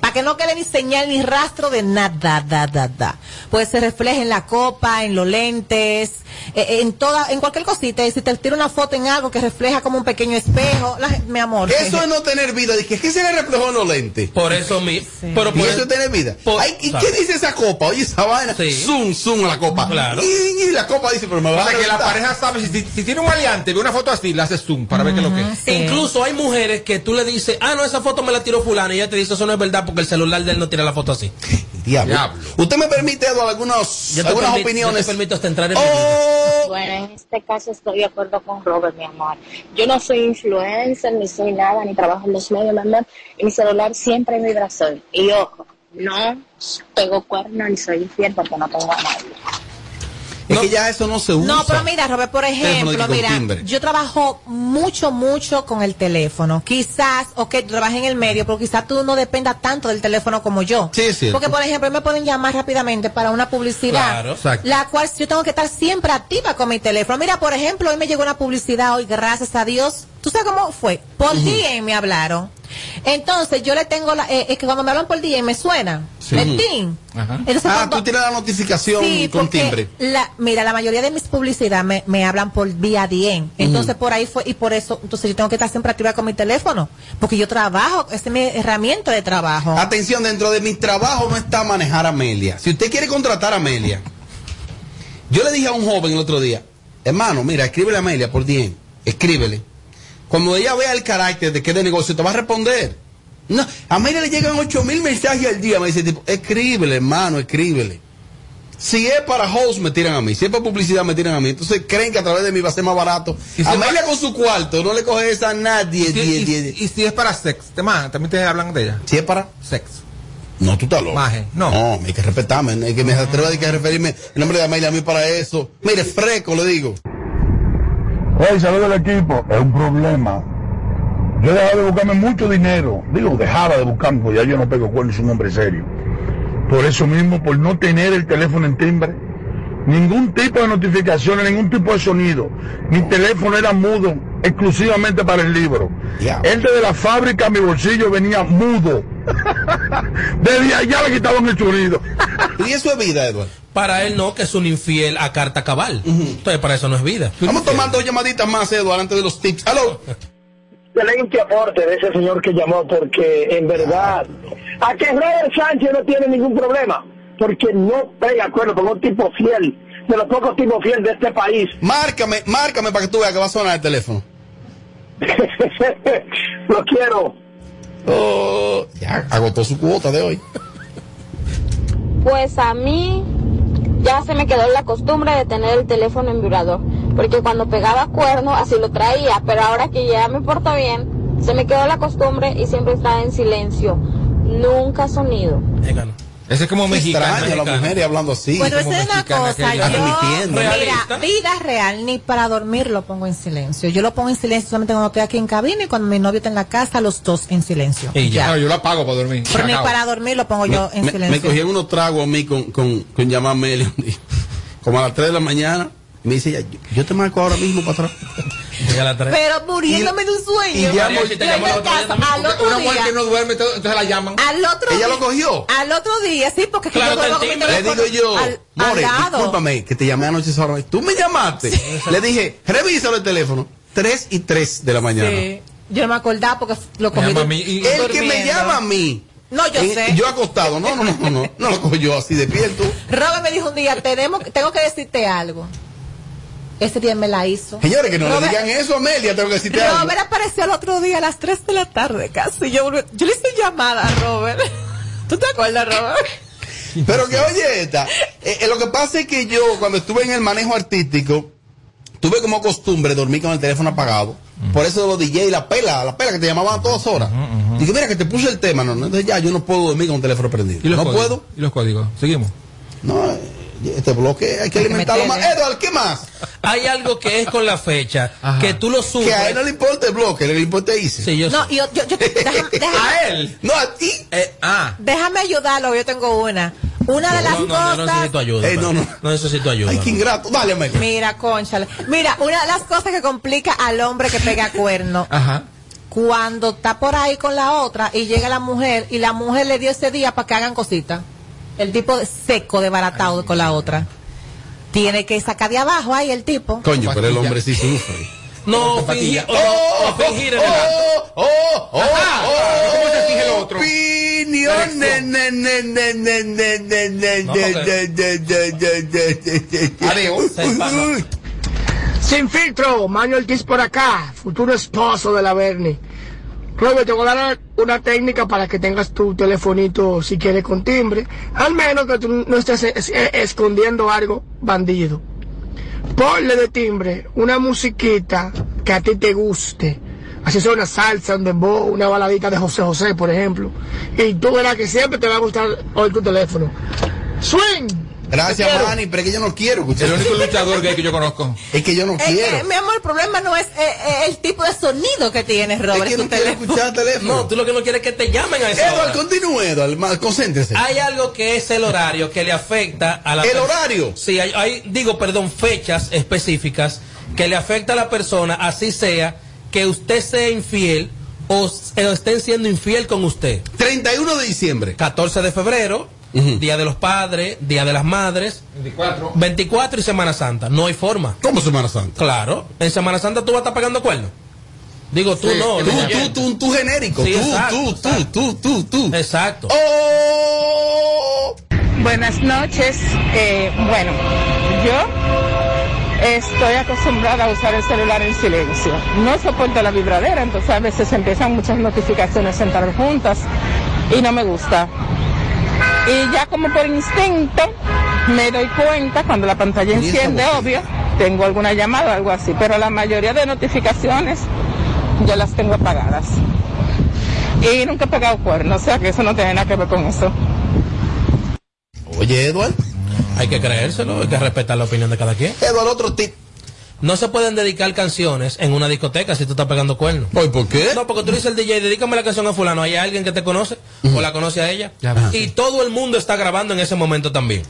Para que no quede ni señal ni rastro de nada, da, da, da. Pues se refleja en la copa, en los lentes, eh, en toda, en cualquier cosita. Y si te tiro una foto en algo que refleja como un pequeño espejo, la- mi amor. Eso es no tener vida. Dije, ¿qué se le reflejó en los lentes? Por eso mi. Pero Y por eso es tener vida. por- Ay, ¿Y qué dice esa copa? Oye, esa vaina. Sí. Zoom, zoom a la copa. Claro. Y, y la copa dice, pero me va O sea a que la pareja sabe, si, si tiene un aliante, ve una foto así, la hace zoom para ver qué es lo que es. Sí. Incluso hay mujeres que tú le dices, ah, no, esa foto me la tiró fulano y ella te dice, eso no es verdad porque el celular de él no tira la foto así. (laughs) Diablo. Diablo. Usted me permite, Eduardo, algunos, Yo te, algunas opiniones. yo te permito hasta entrar en. Oh, Bueno, en este caso estoy de acuerdo con Robert, mi amor. Yo no soy influencer, ni soy nada, ni trabajo en los medios, mi amor. Y mi celular siempre en vibración. Y ojo, no pego cuerno ni soy infiel porque no tengo a nadie. Es que ya eso no se usa. No, pero mira, Robert, por ejemplo, mira, timbre. yo trabajo mucho, mucho con el teléfono. Quizás, ok, tú trabajas en el medio, pero quizás tú no dependas tanto del teléfono como yo. Sí, cierto. Porque, por ejemplo, me pueden llamar rápidamente para una publicidad, Claro. Exacto. la cual yo tengo que estar siempre activa con mi teléfono. Mira, por ejemplo, hoy me llegó una publicidad, hoy, gracias a Dios. ¿Tú sabes cómo fue? Por DM me hablaron. Entonces, yo le tengo la, eh, es que cuando me hablan por DM me suena. Sí. El TIN. Entonces, ah, cuando- tú tienes la notificación Sí, con timbre. La, mira, la mayoría de mis publicidades me, me hablan por vía DM. Entonces, por ahí fue, y por eso, entonces yo tengo que estar siempre activa con mi teléfono. Porque yo trabajo, esa es mi herramienta de trabajo. Atención, dentro de mi trabajo no está manejar a Amelia. Si usted quiere contratar a Amelia, yo le dije a un joven el otro día, hermano, mira, escríbele a Amelia por 10, escríbele. Cuando ella vea el carácter de qué de negocio, te va a responder. No, a Amelia le llegan 8 mil mensajes al día, me dice tipo, escríbele, hermano, escríbele. Si es para host, me tiran a mí. Si es para publicidad, me tiran a mí. Entonces creen que a través de mí va a ser más barato. Y si Amelia con su cuarto, no le coge esa a nadie. Y, die, y- die- y si es para sex, te man, también te hablan de ella. Si es para sex. No, tú estás loco. Maje, no. No, hay que respetarme. Hay que me atrevo a que referirme en nombre de Amelia a mí para eso. Mire, freco, le digo. Hey, saludos del equipo. Es un problema. Yo he dejado de buscarme mucho dinero. Digo, dejaba de buscarme, porque ya yo no pego cuernos, soy un hombre serio. Por eso mismo, por no tener el teléfono en timbre, ningún tipo de notificaciones, ningún tipo de sonido. Mi teléfono era mudo, exclusivamente para el libro. El de la fábrica, mi bolsillo venía mudo. (laughs) Desde allá le quitaban el sonido. (laughs) ¿Y eso es vida, Eduardo? Para él no, que es un infiel a carta cabal. Entonces, para eso no es vida. Vamos a tomar dos llamaditas más, Eduardo, antes de los tips. ¡Aló! excelente aporte de ese señor que llamó porque en verdad a que Robert Sánchez no tiene ningún problema porque no pega acuerdo con un tipo fiel de los pocos tipos fieles de este país Márcame, márcame para que tú veas que va a sonar el teléfono. (laughs) lo quiero Oh, ya agotó su cuota de hoy. Pues a mí ya se me quedó la costumbre de tener el teléfono en vibrador, porque cuando pegaba cuerno así lo traía, pero ahora que ya me porto bien, se me quedó la costumbre y siempre está en silencio, nunca sonido. Ese es como mexicano. extraño la mujer y hablando así. Bueno, como esa es una cosa, yo, Admitiendo. mira, vida real, ni para dormir lo pongo en silencio. Yo lo pongo en silencio solamente cuando estoy aquí en cabina y cuando mi novio está en la casa, los dos en silencio. Y ya. No, yo lo apago para dormir. Pero ni para dormir lo pongo yo en me, silencio. me cogían unos tragos a mí con, con, con llamar a Amelia un día. Como a las 3 de la mañana. Y me dice, ella, yo, yo te marco ahora mismo para atrás. Pero muriéndome de un sueño. y en la casa, al otro Una mujer que no duerme, entonces la llaman. Al otro ¿Ella día- lo cogió? Al otro día, sí, porque Claro, yo duermo Le digo yo, al, al More, lado. discúlpame, que te llamé anoche esa. Tú me llamaste. Le dije, revísalo el teléfono. 3 y 3 de la mañana. Sí. Yo no me acordaba porque lo cogí. llama a mí y- El que me llama a mí. No, yo en- sé. Yo acostado. No, no, no, no, no. No lo cojo yo así despierto. Robert me dijo un día, tenemos, tengo que decirte algo. Ese día me la hizo. Señores, que no Robert- le digan eso a Amelia, tengo que decirte algo. Robert apareció el otro día a las 3 de la tarde casi. Yo, yo le hice llamada a Robert. (laughs) ¿Tú te acuerdas, Robert? Pero que oye esta, eh, eh, lo que pasa es que yo cuando estuve en el manejo artístico, tuve como costumbre dormir con el teléfono apagado. Por eso los DJ, la pela, la pela que te llamaban a todas horas. Dije, mira que te puse el tema, no, no, entonces ya yo no puedo dormir con el teléfono prendido. ¿Y los No códigos? puedo. ¿Y los códigos? Seguimos. No, eh, este bloque hay que alimentarlo más. Edward, ¿qué más? Hay algo que es con la fecha, que tú lo subes. Que a él no le importa el bloque, le importa irse. Sí, yo No, yo, yo, yo déjame, (laughs) déjame- a él, no a ti. ah. déjame ayudarlo, yo tengo una. Una de las No, no, cosas. yo no necesito ayuda. Eh, no, no. no necesito ayuda. Ay, qué ingrato. Dale, Amelia. Mira, conchale. Mira, una de las cosas que complica al hombre que pega cuerno. (laughs) Ajá. Cuando está por ahí con la otra y llega la mujer y la mujer le dio ese día para que hagan cositas. El tipo seco, de baratado con la otra. Tiene que sacar de abajo ahí el tipo. Coño, pero el hombre sí sufre. No, fingir, oh, oh, oh, oh, ¿Cómo se finge el otro? Opinión. Sin filtro, Manuel Ortiz por acá, futuro esposo de la Bernie. Robert, te voy a dar una técnica para que tengas tu telefonito, si quieres, con timbre. Al menos que tú no estés es- es- escondiendo algo bandido. Ponle de timbre una musiquita que a ti te guste. Así sea una salsa, un dembow, una baladita de José José, por ejemplo. Y tú verás que siempre te va a gustar oír tu teléfono. Swing, Gracias. Manny, pero es que yo no quiero escuchar. El único luchador gay que yo conozco. (laughs) Es que yo no Eh, quiero. eh, mi amor, el problema no es eh, eh, el tipo de sonido que tienes, Robert. Es que no quiero teléfono. escuchar teléfono. No, tú lo que no quieres es que te llamen a esa Eduardo, hora. continúe, Eduardo. ma- Concéntrese. Hay algo que es el horario que le afecta a la ¿El horario? Sí, hay, hay, digo, perdón, fechas específicas que le afecta a la persona, así sea que usted sea infiel o estén siendo infiel con usted. 31 de diciembre. 14 de febrero, Día de los Padres, Día de las Madres, 24. 24 y Semana Santa. No hay forma. ¿Cómo Semana Santa? Claro. En Semana Santa tú vas a estar pagando cuernos. Digo, tú Sí, no. tú, tú, tú, tú genérico. Sí, tú, exacto, tú, tú, tú, tú, tú. Exacto. ¡Oh! Buenas noches. Eh, bueno, yo estoy acostumbrada a usar el celular en silencio. No soporto la vibradera, entonces a veces empiezan muchas notificaciones a entrar juntas y no me gusta. Y ya como por instinto me doy cuenta cuando la pantalla enciende, obvio, tengo alguna llamada o algo así, pero la mayoría de notificaciones yo las tengo apagadas. Y nunca he pegado cuernos, o sea que eso no tiene nada que ver con eso. Oye, Eduardo. Hay que creérselo, hay que respetar la opinión de cada quien. Eduardo, otro tip. No se pueden dedicar canciones en una discoteca si tú estás pegando cuernos. ¿Por qué? No, porque tú dices al DJ, dedícame la canción a fulano. ¿Hay alguien que te conoce? ¿O la conoce a ella? Y todo el mundo está grabando en ese momento también.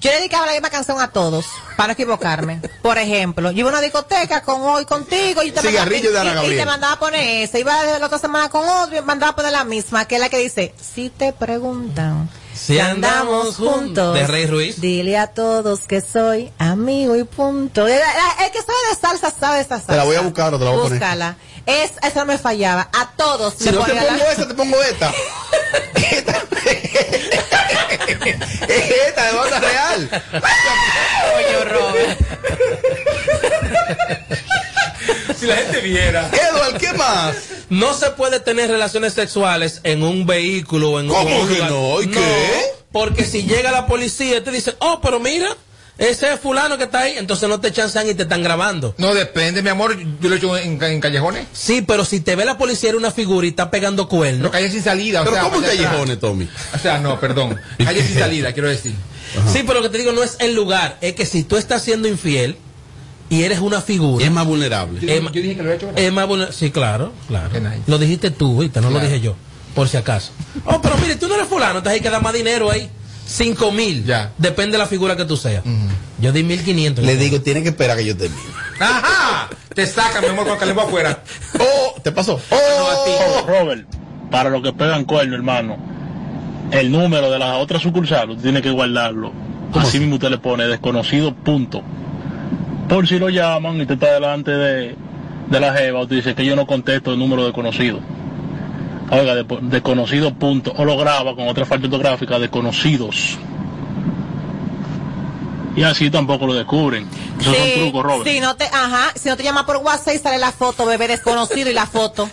Yo le dedicaba la misma canción a todos, para no equivocarme. Por ejemplo, yo iba a una discoteca con hoy contigo y te, Cigarrillo de Ana mandaba, y- y, Gabriel. te mandaba a poner esa. Iba de la otra semana con otro y mandaba a poner la misma, que es la que dice, si te preguntan. Si andamos juntos. De Rey Ruiz. Dile a todos que soy amigo y punto. El, el- el que sabe de salsa sabe de esta salsa. Te la voy a buscar o te la voy a poner. Búscala. Es, esa no me fallaba. A todos. Si me no te la- pongo esa, te pongo esta. esta. es esta, de banda real. (laughs) Coño, Robert. (laughs) Si la gente viera. (laughs) Eduardo, ¿qué más? No se puede tener relaciones sexuales en un vehículo o en ¿Cómo un que lugar. no? ¿Y qué? Porque si llega la policía y te dicen, oh, pero mira, ese es fulano que está ahí, entonces no te chancean y te están grabando. No depende, mi amor. Yo lo he hecho en, en callejones. Sí, pero si te ve la policía era una figura y está pegando cuernos. No, calle sin salida. o Pero sea, ¿cómo atrás. callejones, Tommy? O sea, no, perdón. Calle sin salida, quiero decir. Sí, pero lo que te digo no es el lugar, es que si tú estás siendo infiel y eres una figura. Es más vulnerable. Yo, dije que lo he hecho. Es más vulner- Sí, claro, claro. Nice. Lo dijiste tú, ¿viste? No lo dije yo, por si acaso. Oh, pero mire, tú no eres fulano, entonces hay que dar más dinero ahí. Cinco mil. Ya. Depende de la figura que tú seas. Yo di mil quinientos. Le digo, tiene que esperar que yo termine. ¡Ajá! Te sacan, mi amor, con la lengua afuera. Oh, ¿te pasó? No, a ti. Robert, para los que pegan cuerno, hermano, el número de la otra sucursal, tiene que guardarlo. Así mismo usted le pone desconocido punto. Por si lo llaman y usted está delante de, de la jeva, usted dice que yo no contesto el número desconocido. Oiga, de- desconocido punto. O lo graba con otra falta ortográfica, desconocidos. Y así tampoco lo descubren. Esos son trucos, Robert. si no te, ajá, si no te llama por WhatsApp y sale la foto, bebé desconocido y la foto.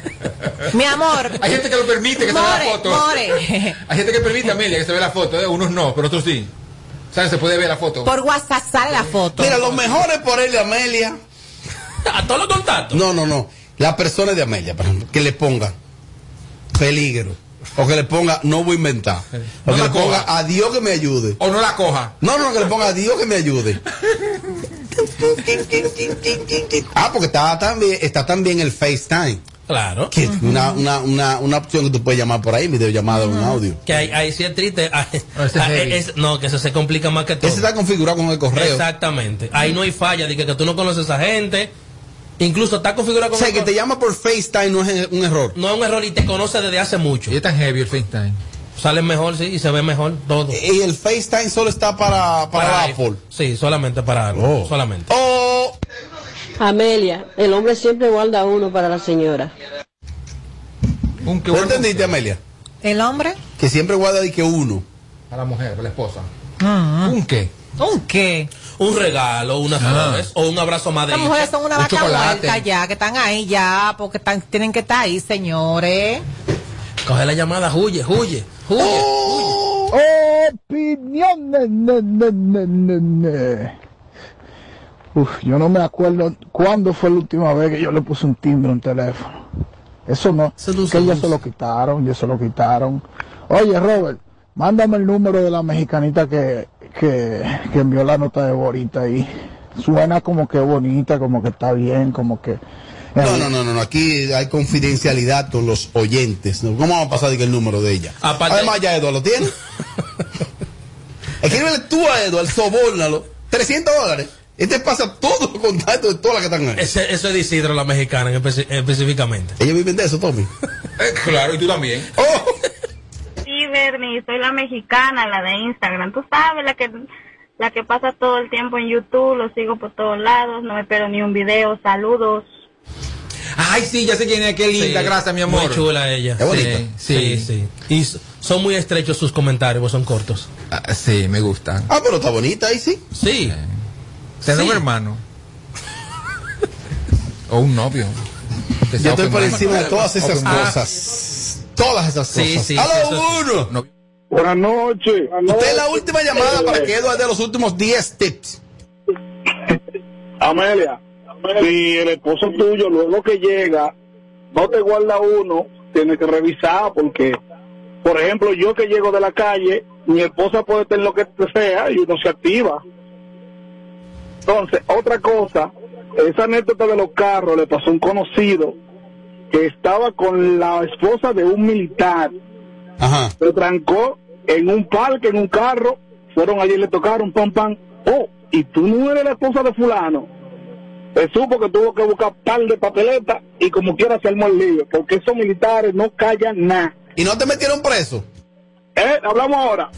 (laughs) Mi amor. Hay gente que lo permite que se vea la foto. more. Hay gente que permite, Amelia, que se vea la foto. ¿eh? Unos no, pero otros sí. ¿Sabes? Se puede ver la foto. Por WhatsApp sale la foto. Mira, lo mejor es ponerle a Amelia. A todos los contactos. No, no, no. La persona de Amelia, por ejemplo, que le ponga peligro. O que le ponga no voy a inventar. O No que la le ponga coja. a Dios que me ayude. O no la coja. No, no, que le ponga a Dios que me ayude. (laughs) Ah, porque está también, está también el FaceTime. Claro. Que una, una, una, una opción que tú puedes llamar por ahí, videollamada o un audio. Que ahí, ahí sí es triste. (laughs) Ah, es ah, es- no, que eso se complica más que todo. Ese está configurado con el correo. Exactamente. Ahí no hay falla de que, que tú no conoces a gente. Incluso está configurado O con sea, el que te llama por FaceTime no es un error. No es un error y te conoce desde hace mucho. Y es tan heavy el FaceTime. Sale mejor, sí, y se ve mejor todo. Y el FaceTime solo está para, para. Apple. Sí, solamente para algo. Oh. Solamente. Oh, Amelia, el hombre siempre guarda uno para la señora. Un que ¿Tú entendiste, Amelia? ¿El hombre? Que siempre guarda de que uno. A la mujer, a la esposa. Mm. ¿Un qué? ¿Un qué? Un regalo, unas Ah. flores o un abrazo Las madre. mujeres son una Un vaca muerta ya, que están ahí ya, porque están, tienen que estar ahí, señores. Coge la llamada, huye, huye, huye. Oh. Opinión. ne, ne, ne, ne, ne, ne. Uf, yo no me acuerdo cuándo fue la última vez que yo le puse un timbre a un teléfono. Eso no, que usa. se lo quitaron, ya se lo quitaron. Oye, Robert, Mándame el número de la mexicanita que, que, que envió la nota de Borita y suena como que bonita, como que está bien, como que... No, no, no, no, no, aquí hay confidencialidad con los oyentes. ¿no? ¿Cómo vamos a pasar de que el número de ella? Aparte- Además, ya Eduardo lo tiene. (laughs) Escríbele tú a Eduardo, sobórnalo. 300 dólares. Este pasa todos los contactos de todas las que están ahí. Ese- eso es de Isidro, la mexicana, en especi- específicamente. Ellos viven de eso, Tommy. (laughs) Eh, claro, y tú también. Sí, Bernie, soy la mexicana, la de Instagram. Tú sabes, la que la que pasa todo el tiempo en YouTube, lo sigo por todos lados, no me espero ni un video, saludos. Ay, sí, ya sé quién es, qué linda, Sí, gracias, mi amor. Muy chula ella. ¿Es bonita? Sí, sí, sí. Y son muy estrechos sus comentarios, pues son cortos. Ah, sí, me gustan. Ah, pero está bonita ahí, sí. Sí. Tener Sí. un hermano. o un novio. Yo estoy por encima de todas esas cosas. Todas esas Sí, cosas. sí, ¡Aló, sí, eso uno! Buenas noches. Usted es la última llamada para que Eduardo dé los últimos 10 tips. Amelia, si el esposo tuyo luego que llega no te guarda uno, tienes que revisar porque, por ejemplo, yo que llego de la calle, mi esposa puede tener lo que sea y uno se activa. Entonces, otra cosa, esa anécdota de los carros le pasó a un conocido que estaba con la esposa de un militar. Ajá. Se trancó en un parque, en un carro, fueron allí y le tocaron, pam, pam. Oh, y tú no eres la esposa de fulano. Se supo que tuvo que buscar par de papeletas y como quiera se armó el lío, porque esos militares no callan nada. ¿Y no te metieron preso? ¿Eh? Hablamos ahora.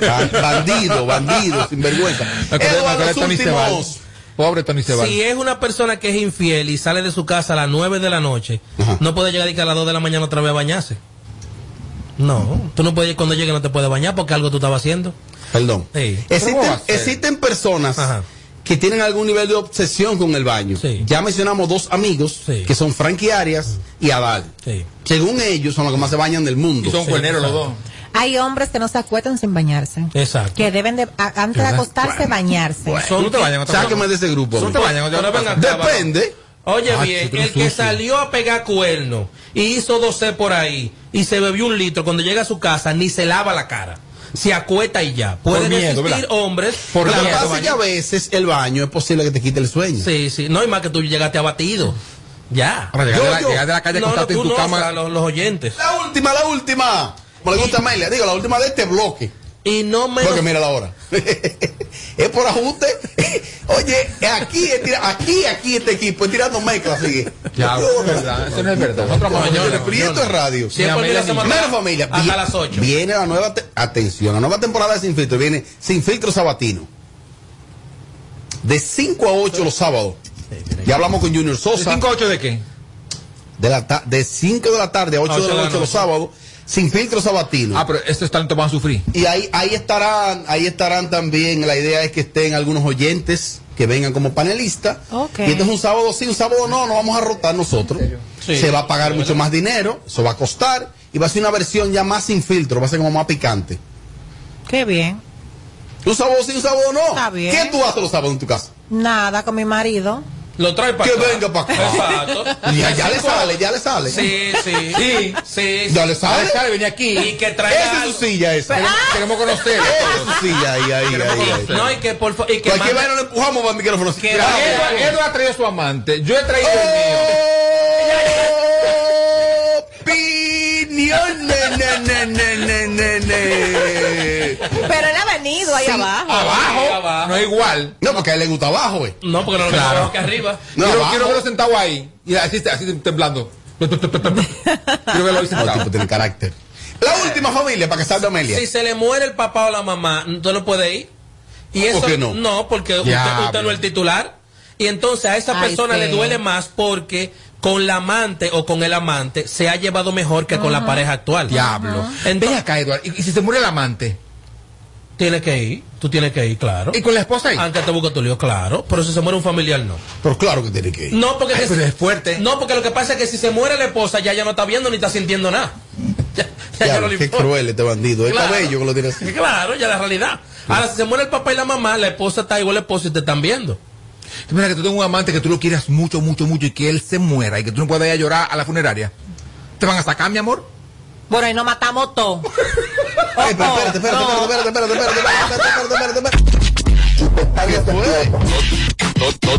Ba- Bandido, bandido, sinvergüenza. Eduardo, los últimos. Pobre Tony. Si es una persona que es infiel y sale de su casa a las 9 de la noche, no puede llegar y que a las 2 de la mañana otra vez a bañarse. No, tú no puedes, cuando llegue no te puedes bañar porque algo tú estabas haciendo. Perdón. Sí. Existen, existen personas que tienen algún nivel de obsesión con el baño. Ya mencionamos dos amigos que son Frankie Arias y Adal. Según ellos, son los que más se bañan del mundo. Y son cuerneros los dos. Hay hombres que no se acuestan sin bañarse. Exacto. Que deben de, a- antes de acostarse, bañarse. Son- Sáqueme de ese grupo. Son- Depende. Oye Ah, bien, el que sucio. salió a pegar cuerno y hizo 12 por ahí y se bebió un litro, cuando llega a su casa ni se lava la cara. Se acuesta y ya. Pueden miedo, existir ¿verdad? hombres Por lo que miedo, pasa es que a veces el baño es posible que te quite el sueño. Sí, sí. No hay más que tú llegaste abatido. Ya. Llegar de la- llegar de la calle, no, en tu no, cama. o sea, los, los oyentes. La última, la última. Como le gusta a Amelia, digo, la última de este bloque. Y no menos. Porque mira la hora. (laughs) es por ajuste. (laughs) Oye, aquí, aquí, aquí este equipo es tirando mezclas, sigue. Ya, es verdad, eso no es verdad. Otra Mañana, Prieto es radio. Siempre Mira, la semana- Mira, familia. hasta las ocho. Viene la nueva, te- atención, la nueva temporada de Sin Filtro. Viene Sin Filtro Sabatino. De 5 a 8 los sábados. Ya hablamos con Junior Sosa. ¿De 5 a 8 de qué? De, la ta- de 5 de la tarde a 8 Ocho de la noche los sábados. Sin Filtro Sabatino. Ah, pero estos talentos van a sufrir. Y ahí, ahí estarán, ahí estarán también, la idea es que estén algunos oyentes que vengan como panelistas. Ok. Y este es un sábado sí, un sábado no, no vamos a rotar nosotros. Sí. Se va a pagar mucho más dinero, eso va a costar, y va a ser una versión ya más sin filtro, va a ser como más picante. Qué bien. Un sábado sí, un sábado no. Está bien. ¿Qué tú haces los sábados en tu casa? Nada con mi marido. Lo trae para Que acá. venga para acá. Exacto. Ya, ya le sale, ya le sale. Sí, sí. Sí. Sí. Ya le sale. Sale, venía aquí. Y que traiga Esa es su silla, esa. Queremos, queremos conocer. Esa es su silla, ahí, ahí, ahí. ahí. No, y que por fa- y que Cualquier manda- vaina le empujamos para el micrófono. Que Edward, Edward ha traído a su amante. Yo he traído el mío. (laughs) Opinión. Ne, ne, ne, venido ahí Sí, abajo. Abajo, abajo. no es igual. No, porque a él le gusta abajo, eh. No, porque no lo Claro. que arriba. No, quiero, quiero verlo sentado ahí. Y así, así temblando. quiero verlo ahí No, sentado. tipo tiene carácter. La última familia, para que salga Amelia. Si se le muere el papá o la mamá, usted no puede ir. Y eso ¿Por qué no? porque usted, Diablo. usted no es el titular. Y entonces a esa Ay, persona sí. le duele más porque con la amante o con el amante se ha llevado mejor que con la pareja actual. Diablo. Ven Entonces, acá, Edward. ¿Y, y si se muere el amante? Tiene que ir. Tú tienes que ir, claro. ¿Y con la esposa ahí? Aunque te busca tu lío, claro. Pero si se muere un familiar, no. Pero claro que tiene que ir. No, porque Ay, si- pero es fuerte. No, porque lo que pasa es que si se muere la esposa, ya ya no está viendo ni está sintiendo nada. (laughs) Ya, ya, ya no le qué cruel este bandido. Es Claro. cabello que lo tiene así. (laughs) Claro, ya la realidad. Ahora, si se muere el papá y la mamá, la esposa está igual, el esposo y te están viendo. Mira que tú tengas un amante que tú lo quieras mucho, mucho, mucho y que él se muera y que tú no puedas ir a llorar a la funeraria. ¿Te van a sacar, mi amor? Bueno, y nos matamos (laughs) todos. espérate, espérate, espérate, espérate, espérate, espérate, espérate, espérate, espérate, espérate. No, no, no,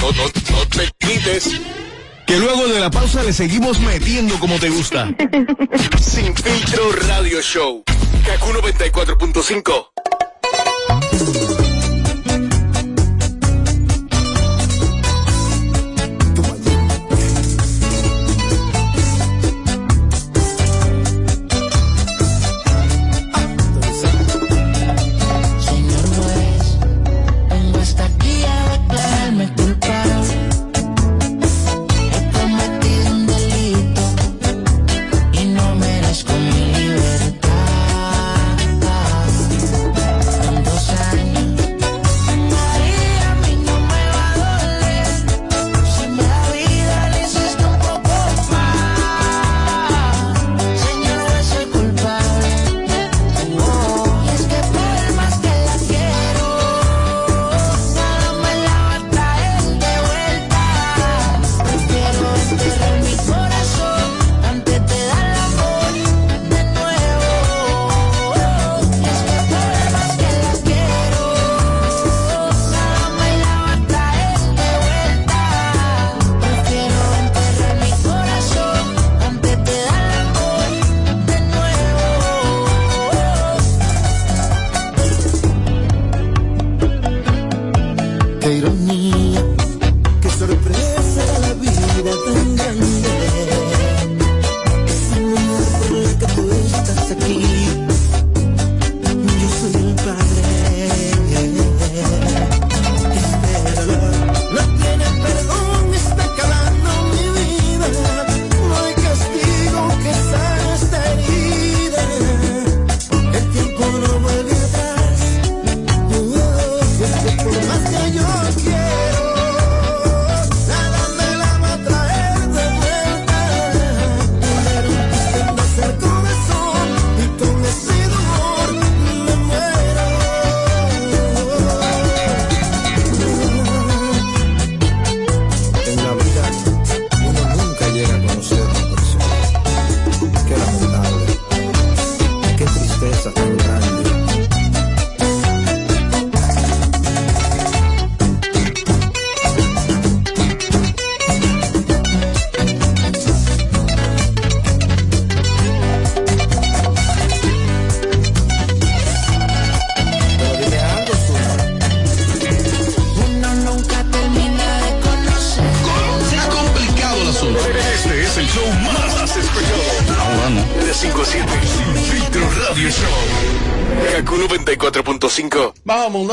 no, no, no te quites. Que luego de la pausa le seguimos metiendo como te gusta. Sin filtro radio show. Kaku 94.5.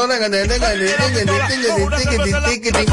perdona, que te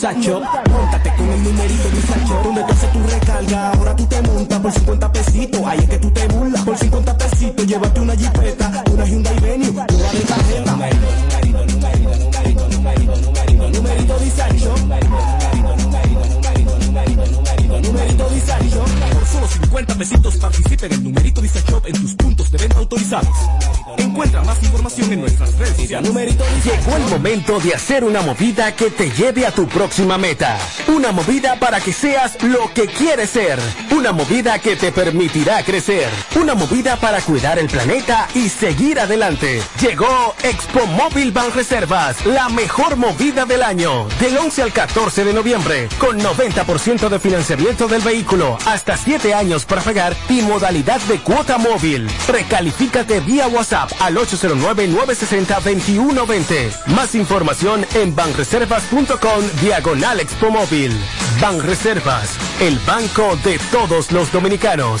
disacho, póntate con el numerito disacho, donde tú haces tu recarga, ahora tú te montas por 50 pesitos, ahí es que tú te burlas, por 50 pesitos, llévate una jipeta, una Hyundai Venue, una de tarjeta. Numerito, numerito, numerito, numerito, numerito, numerito, disacho, numerito, numerito, numerito, numerito, numerito, numerito, disacho. Por solo 50 pesitos participa en numerito disacho en tus puntos de venta autorizados. Encuentra más información en nuestras redes sociales. Llegó el momento de hacer una movida que te lleve a tu próxima meta. Una movida para que seas lo que quieres ser. Una movida que te permitirá crecer. Una movida para cuidar el planeta y seguir adelante. Llegó Expo Móvil Ban Reservas, la mejor movida del año. Del 11 al 14 de noviembre, con 90% de financiamiento del vehículo, hasta 7 años para pagar y modalidad de cuota móvil. Recalifícate vía WhatsApp al 809-960-2120. Más información en banreservas.com diagonal Expo Móvil. Banreservas, el banco de todos los dominicanos.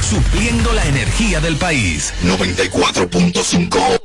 Supliendo la energía del país. 94.5.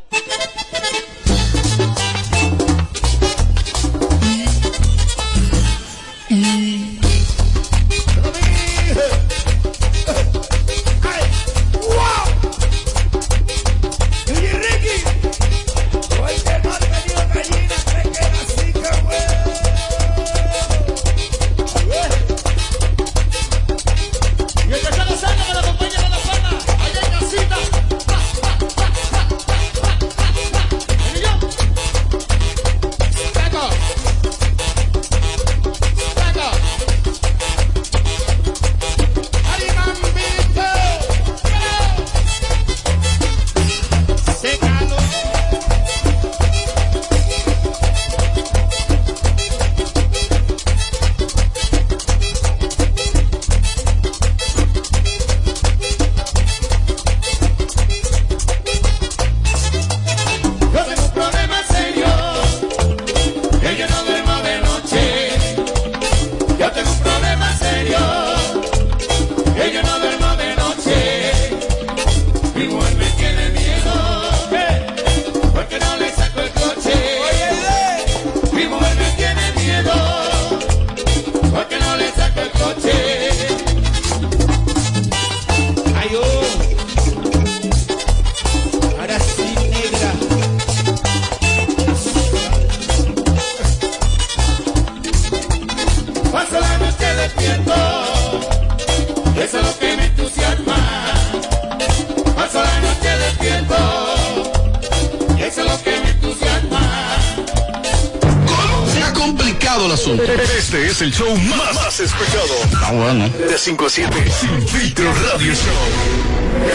957 Sin Filtro Radio Show.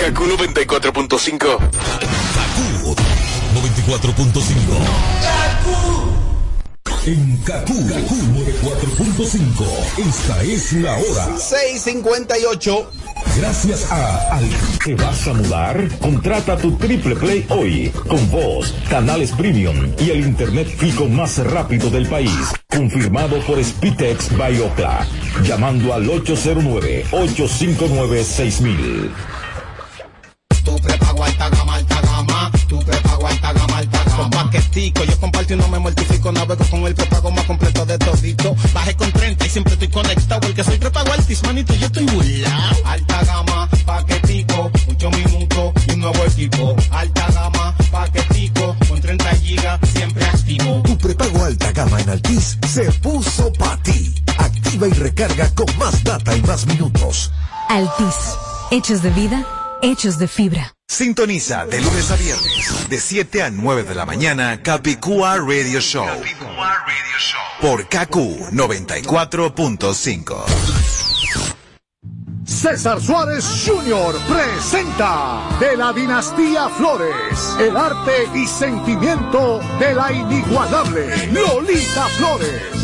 Kaku 94.5. Kaku 94.5. En Kaku, Kaku 94.5. Esta es la hora. 658. Gracias a Al. ¿Te vas a mudar? Contrata tu Triple Play hoy. Con voz, canales premium y el internet fijo más rápido del país. Confirmado por Spitex Biocla. Llamando al 809-859-6000. Tu prepago alta gama, alta gama. Tu prepago alta gama, alta gama. Con paquetico, yo comparto y no me mortifico. Navego con el prepago más completo de todito. Bajé con 30 y siempre estoy conectado. Porque soy prepago altis, manito, yo estoy burlao. Alta gama, paquetico, mucho minuto y un nuevo equipo. Alta gama, paquetico, con 30 gigas, siempre activo. Tu prepago alta gama en Altis se puso minutos. Altis. Hechos de vida, hechos de fibra. Sintoniza de lunes a viernes, de 7 a 9 de la mañana, Capicúa Radio Show. Por KQ 94.5. César Suárez Jr. presenta de la dinastía Flores, el arte y sentimiento de la inigualable Lolita Flores.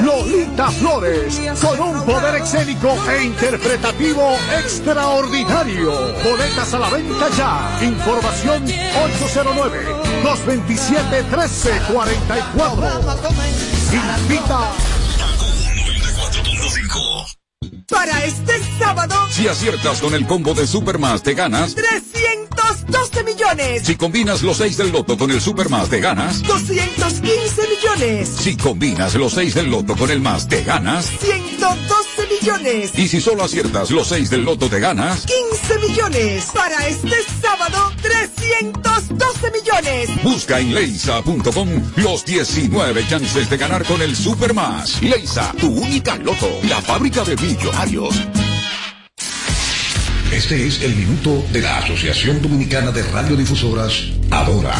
Lolita Flores, con un poder escénico e interpretativo extraordinario. Boletas a la venta ya. Información 809-227-1344. Invita. Para este sábado, Si aciertas con el combo de Supermas, te ganas. 312 millones, Si combinas los 6 del loto con el Supermas, te ganas. 215 millones, Si combinas los 6 del loto con el más, te ganas. 112 millones. millones. Y si solo aciertas los 6 del loto te ganas, 15 millones. Para este sábado, 312 millones. busca en leisa.com los 19 chances de ganar con el Super Más. Leisa, tu única loto, la fábrica de millonarios. Este es el minuto de la Asociación Dominicana de Radiodifusoras, Adora.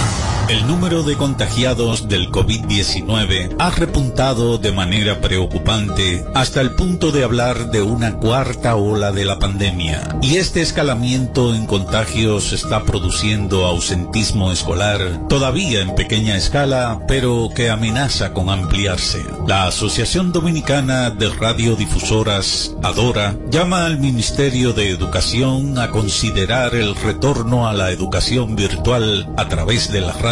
El número de contagiados del COVID-19 ha repuntado de manera preocupante hasta el punto de hablar de una cuarta ola de la pandemia. Y este escalamiento en contagios está produciendo ausentismo escolar, todavía en pequeña escala, pero que amenaza con ampliarse. La Asociación Dominicana de Radiodifusoras, Adora, llama al Ministerio de Educación a considerar el retorno a la educación virtual a través de la radio,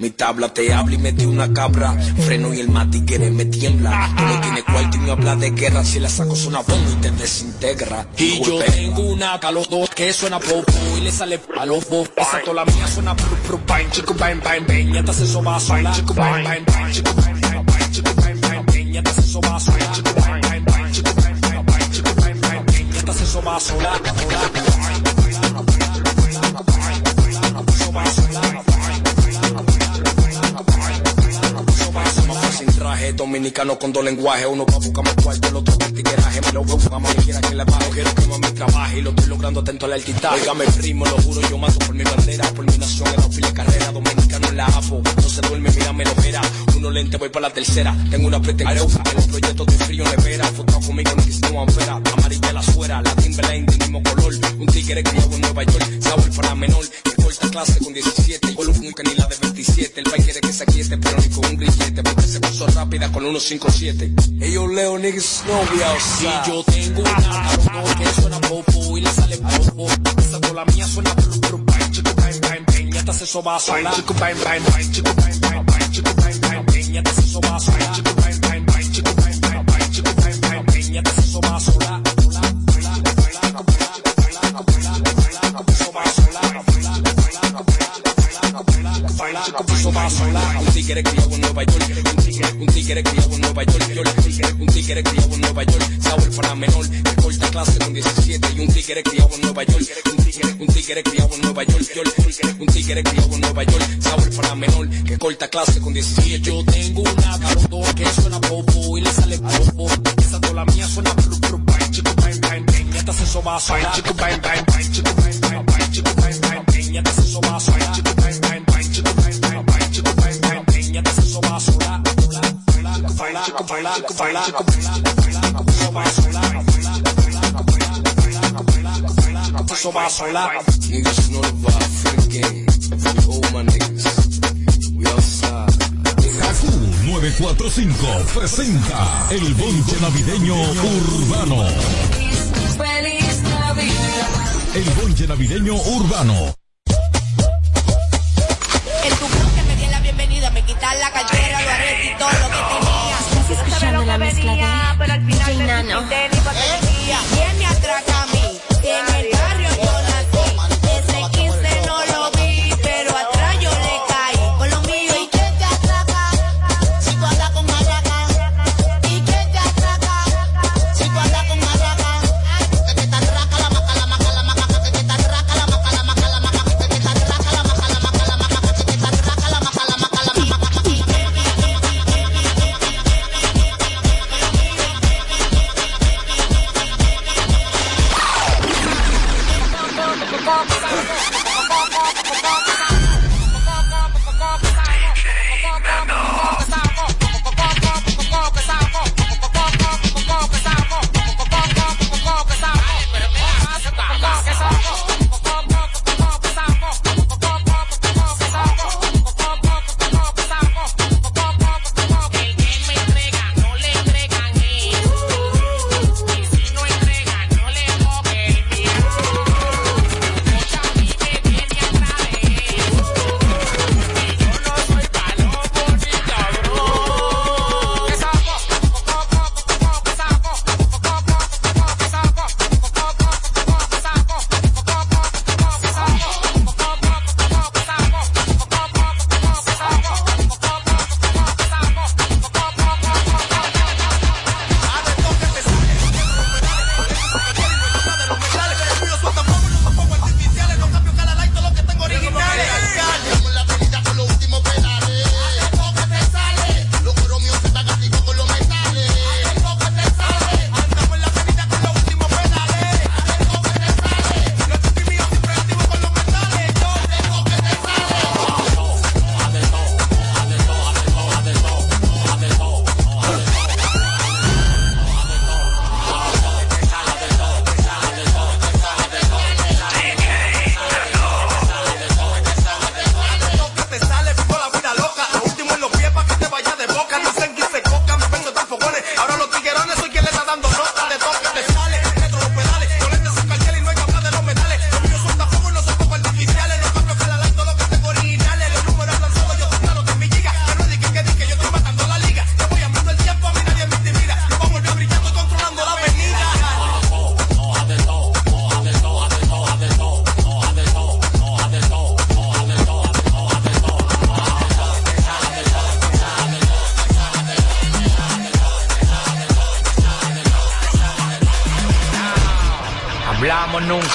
Mi tabla te habla y me dio una cabra. Freno y el matiquere me tiembla. Tú no tienes cuarto y me habla de guerra. Si la saco suena bomba y te desintegra. Y yo tengo una dos que suena popo y le sale a los dos. Esa toda la mía suena pru pru pain, chico pain pain pain. Ya te hace. Chico pain pain pain, chico pain pain pain, chico. Ya te hace. Chico chico chico. Ya te hace traje dominicano con dos lenguajes uno pa' buscarme cuarto el otro con tigueraje. Me lo veo a mami quiera que le bajo quiero que mami trabaje y lo estoy logrando atento al altitaje Óigame primo lo juro yo mato por mi bandera por mi nación en la fila carrera dominicano en la APO no se duerme mira me lo espera. Uno lente voy para la tercera. Tengo una pretensión en los proyectos de frío nevera. Fotado conmigo no quise no amarilla la suera la Timberline del mismo color. Un tigre criado en Nueva York sabor para menor. Que corta clase con 17 con un nunca ni la de 27 el país quiere que se aquiete pero ni con un grillete porque se puso rápida con 157 ellos leo niggas novia o sea y yo tengo una que suena popo y le sale popo esa con la mía suena pru pru pain chico pain pain pain ya te hace eso va a sonar chico pain pain pain chico pain pain pain chico pain pain pain ya te hace eso va a sonar chico pain pain pain chico pain pain pain chico pain pain pain ya te eso va a sonar un tigre criado en Nueva York, un tigre, criado en Nueva York, un tigre, criado en Nueva York, sabor para menor, que corta clase con 17 y un tigre criado en Nueva York, un tigre, criado en Nueva York, un tigre criado en Nueva York, sabor para menor, que corta clase con 17. Yo tengo una cabrón que suena popo y le sale popo, esa toda la mía suena pru pru pain, chico pain pain pain, ya te hace eso va a sonar, chico pain pain pain, chico pain pain pain, chico pain, ya te hace eso va a sonar, chico Niggas know the vibe, free game. We owe my niggas. We outside. Kaku 945 presenta el bonche navideño urbano. Feliz Navidad. El bonche navideño urbano. La cartera, lo arresto y todo lo que tenía. Estás escuchando la mezcla de DJ Nano.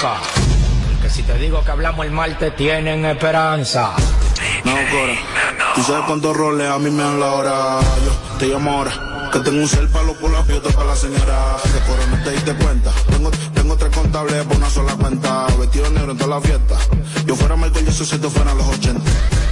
Nunca. Porque si te digo que hablamos el martes, tienen esperanza. No, Cora. Tú sabes cuántos roles a mí me dan la hora. Yo te llamo ahora. Que tengo un cel palo por la fiesta para la señora. Que Cora no te diste cuenta. Tengo, tengo tres contables por una sola cuenta. Vestido negro en toda la fiesta. Yo fuera Michael Jackson si esto fuera los 80.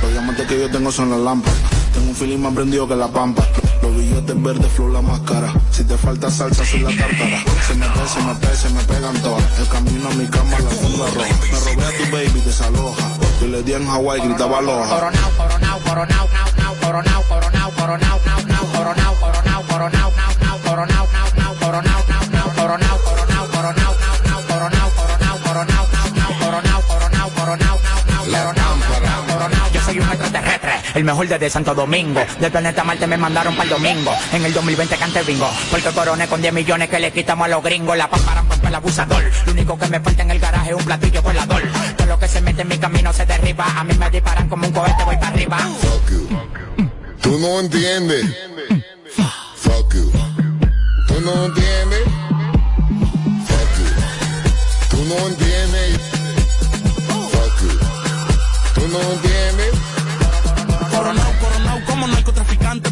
Los diamantes que yo tengo son las lámparas. Tengo un feeling más prendido que la pampa. Los billetes verdes, flow la máscara. Si te falta salsa, soy la tártara. Se me pega, se me pega, se me pegan todas. El camino a mi cama, la funda roja. Me robé a tu baby, desaloja. Yo le di en Hawái, gritaba aloha. Coronao, coronao, coronao, nao, nao, coronao, coronao, coronao, nao, nao, coronao, coronao, coronao, nao, nao, coronao, nao, nao, coronao, el mejor desde Santo Domingo. Del planeta Marte me mandaron para el domingo. En el 2020 cante bingo. Porque coroné con 10 millones que le quitamos a los gringos. La paparan por el abusador. Lo único que me falta en el garaje es un platillo volador. Todo lo que se mete en mi camino se derriba. A mí me disparan como un cohete, voy para arriba. Tú no entiendes. Fuck you. Tú no entiendes.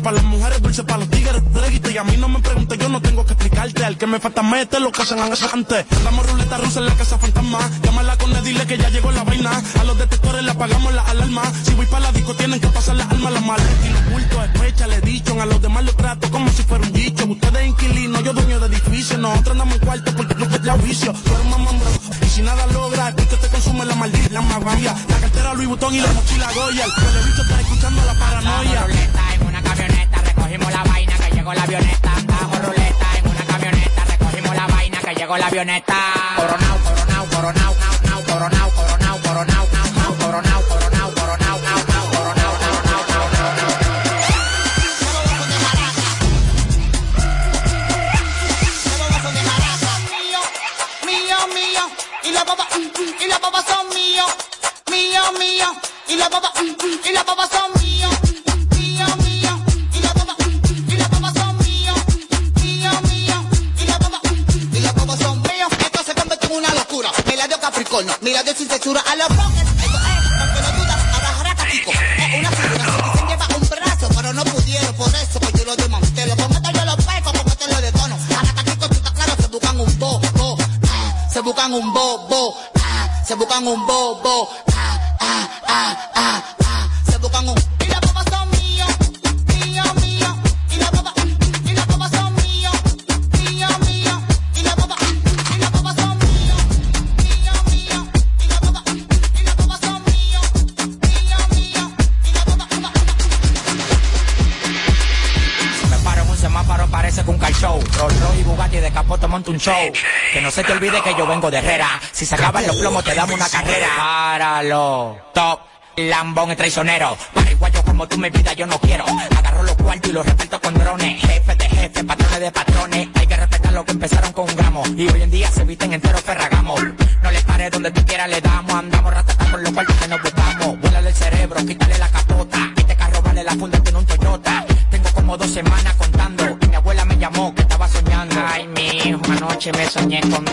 Para las mujeres dulces, para los tigres. Y a mí no me preguntes, yo no tengo que explicarte. Al que me falta mete lo que hacen antes. Damos ruleta rusa en la casa fantasma. Llámala con él, dile que ya llegó la vaina. A los detectores le apagamos la alarma. Si voy para la disco, tienen que pasar las almas, las maletas y los bultos. Especha, le dicho. A los demás los trato como si fuera un dicho. Ustedes inquilinos, yo dueño de edificio. Nosotros andamos en cuarto porque no es la vicio. Tú eres y si nada logra, es porque te consume la maldita, la magia. La cartera Louis Vuitton y la mochila Goya. El televiso está escuchando la paranoia. Recogimos la vaina que llegó la avioneta. Bajo ruleta en una camioneta, recogimos la vaina que llegó la avioneta. Coronao, coronao, coronao, nao, nao, coronao, coronao, coronao, nao, nao, coronao, coronao, coronao, censura a los rockers, eso es, aunque no dudas, ahora jaracatico, es una figura, se dicen lleva un brazo, pero no pudieron, por eso que yo lo desmantelo, con esto yo lo pego, con esto lo detono, jaracatico, tú estás claro, se buscan un bo, bo, ah, se buscan un bobo, ah, se buscan un bobo, ah, ah, ah, ah, ah, Que no se te olvide que yo vengo de Herrera. Si se acaban los plomos, te damos una carrera. Páralo. Top. Lambón y traicionero. Paraguayo como tú, mi vida yo no quiero. Agarro los cuartos y los reparto con drones. Jefe de jefe, patrones de patrones. Hay que respetar lo que empezaron con un gramo. Y hoy en día se visten enteros ferragamos. No les pare donde tú quieras, le damos. Andamos noche me soñé con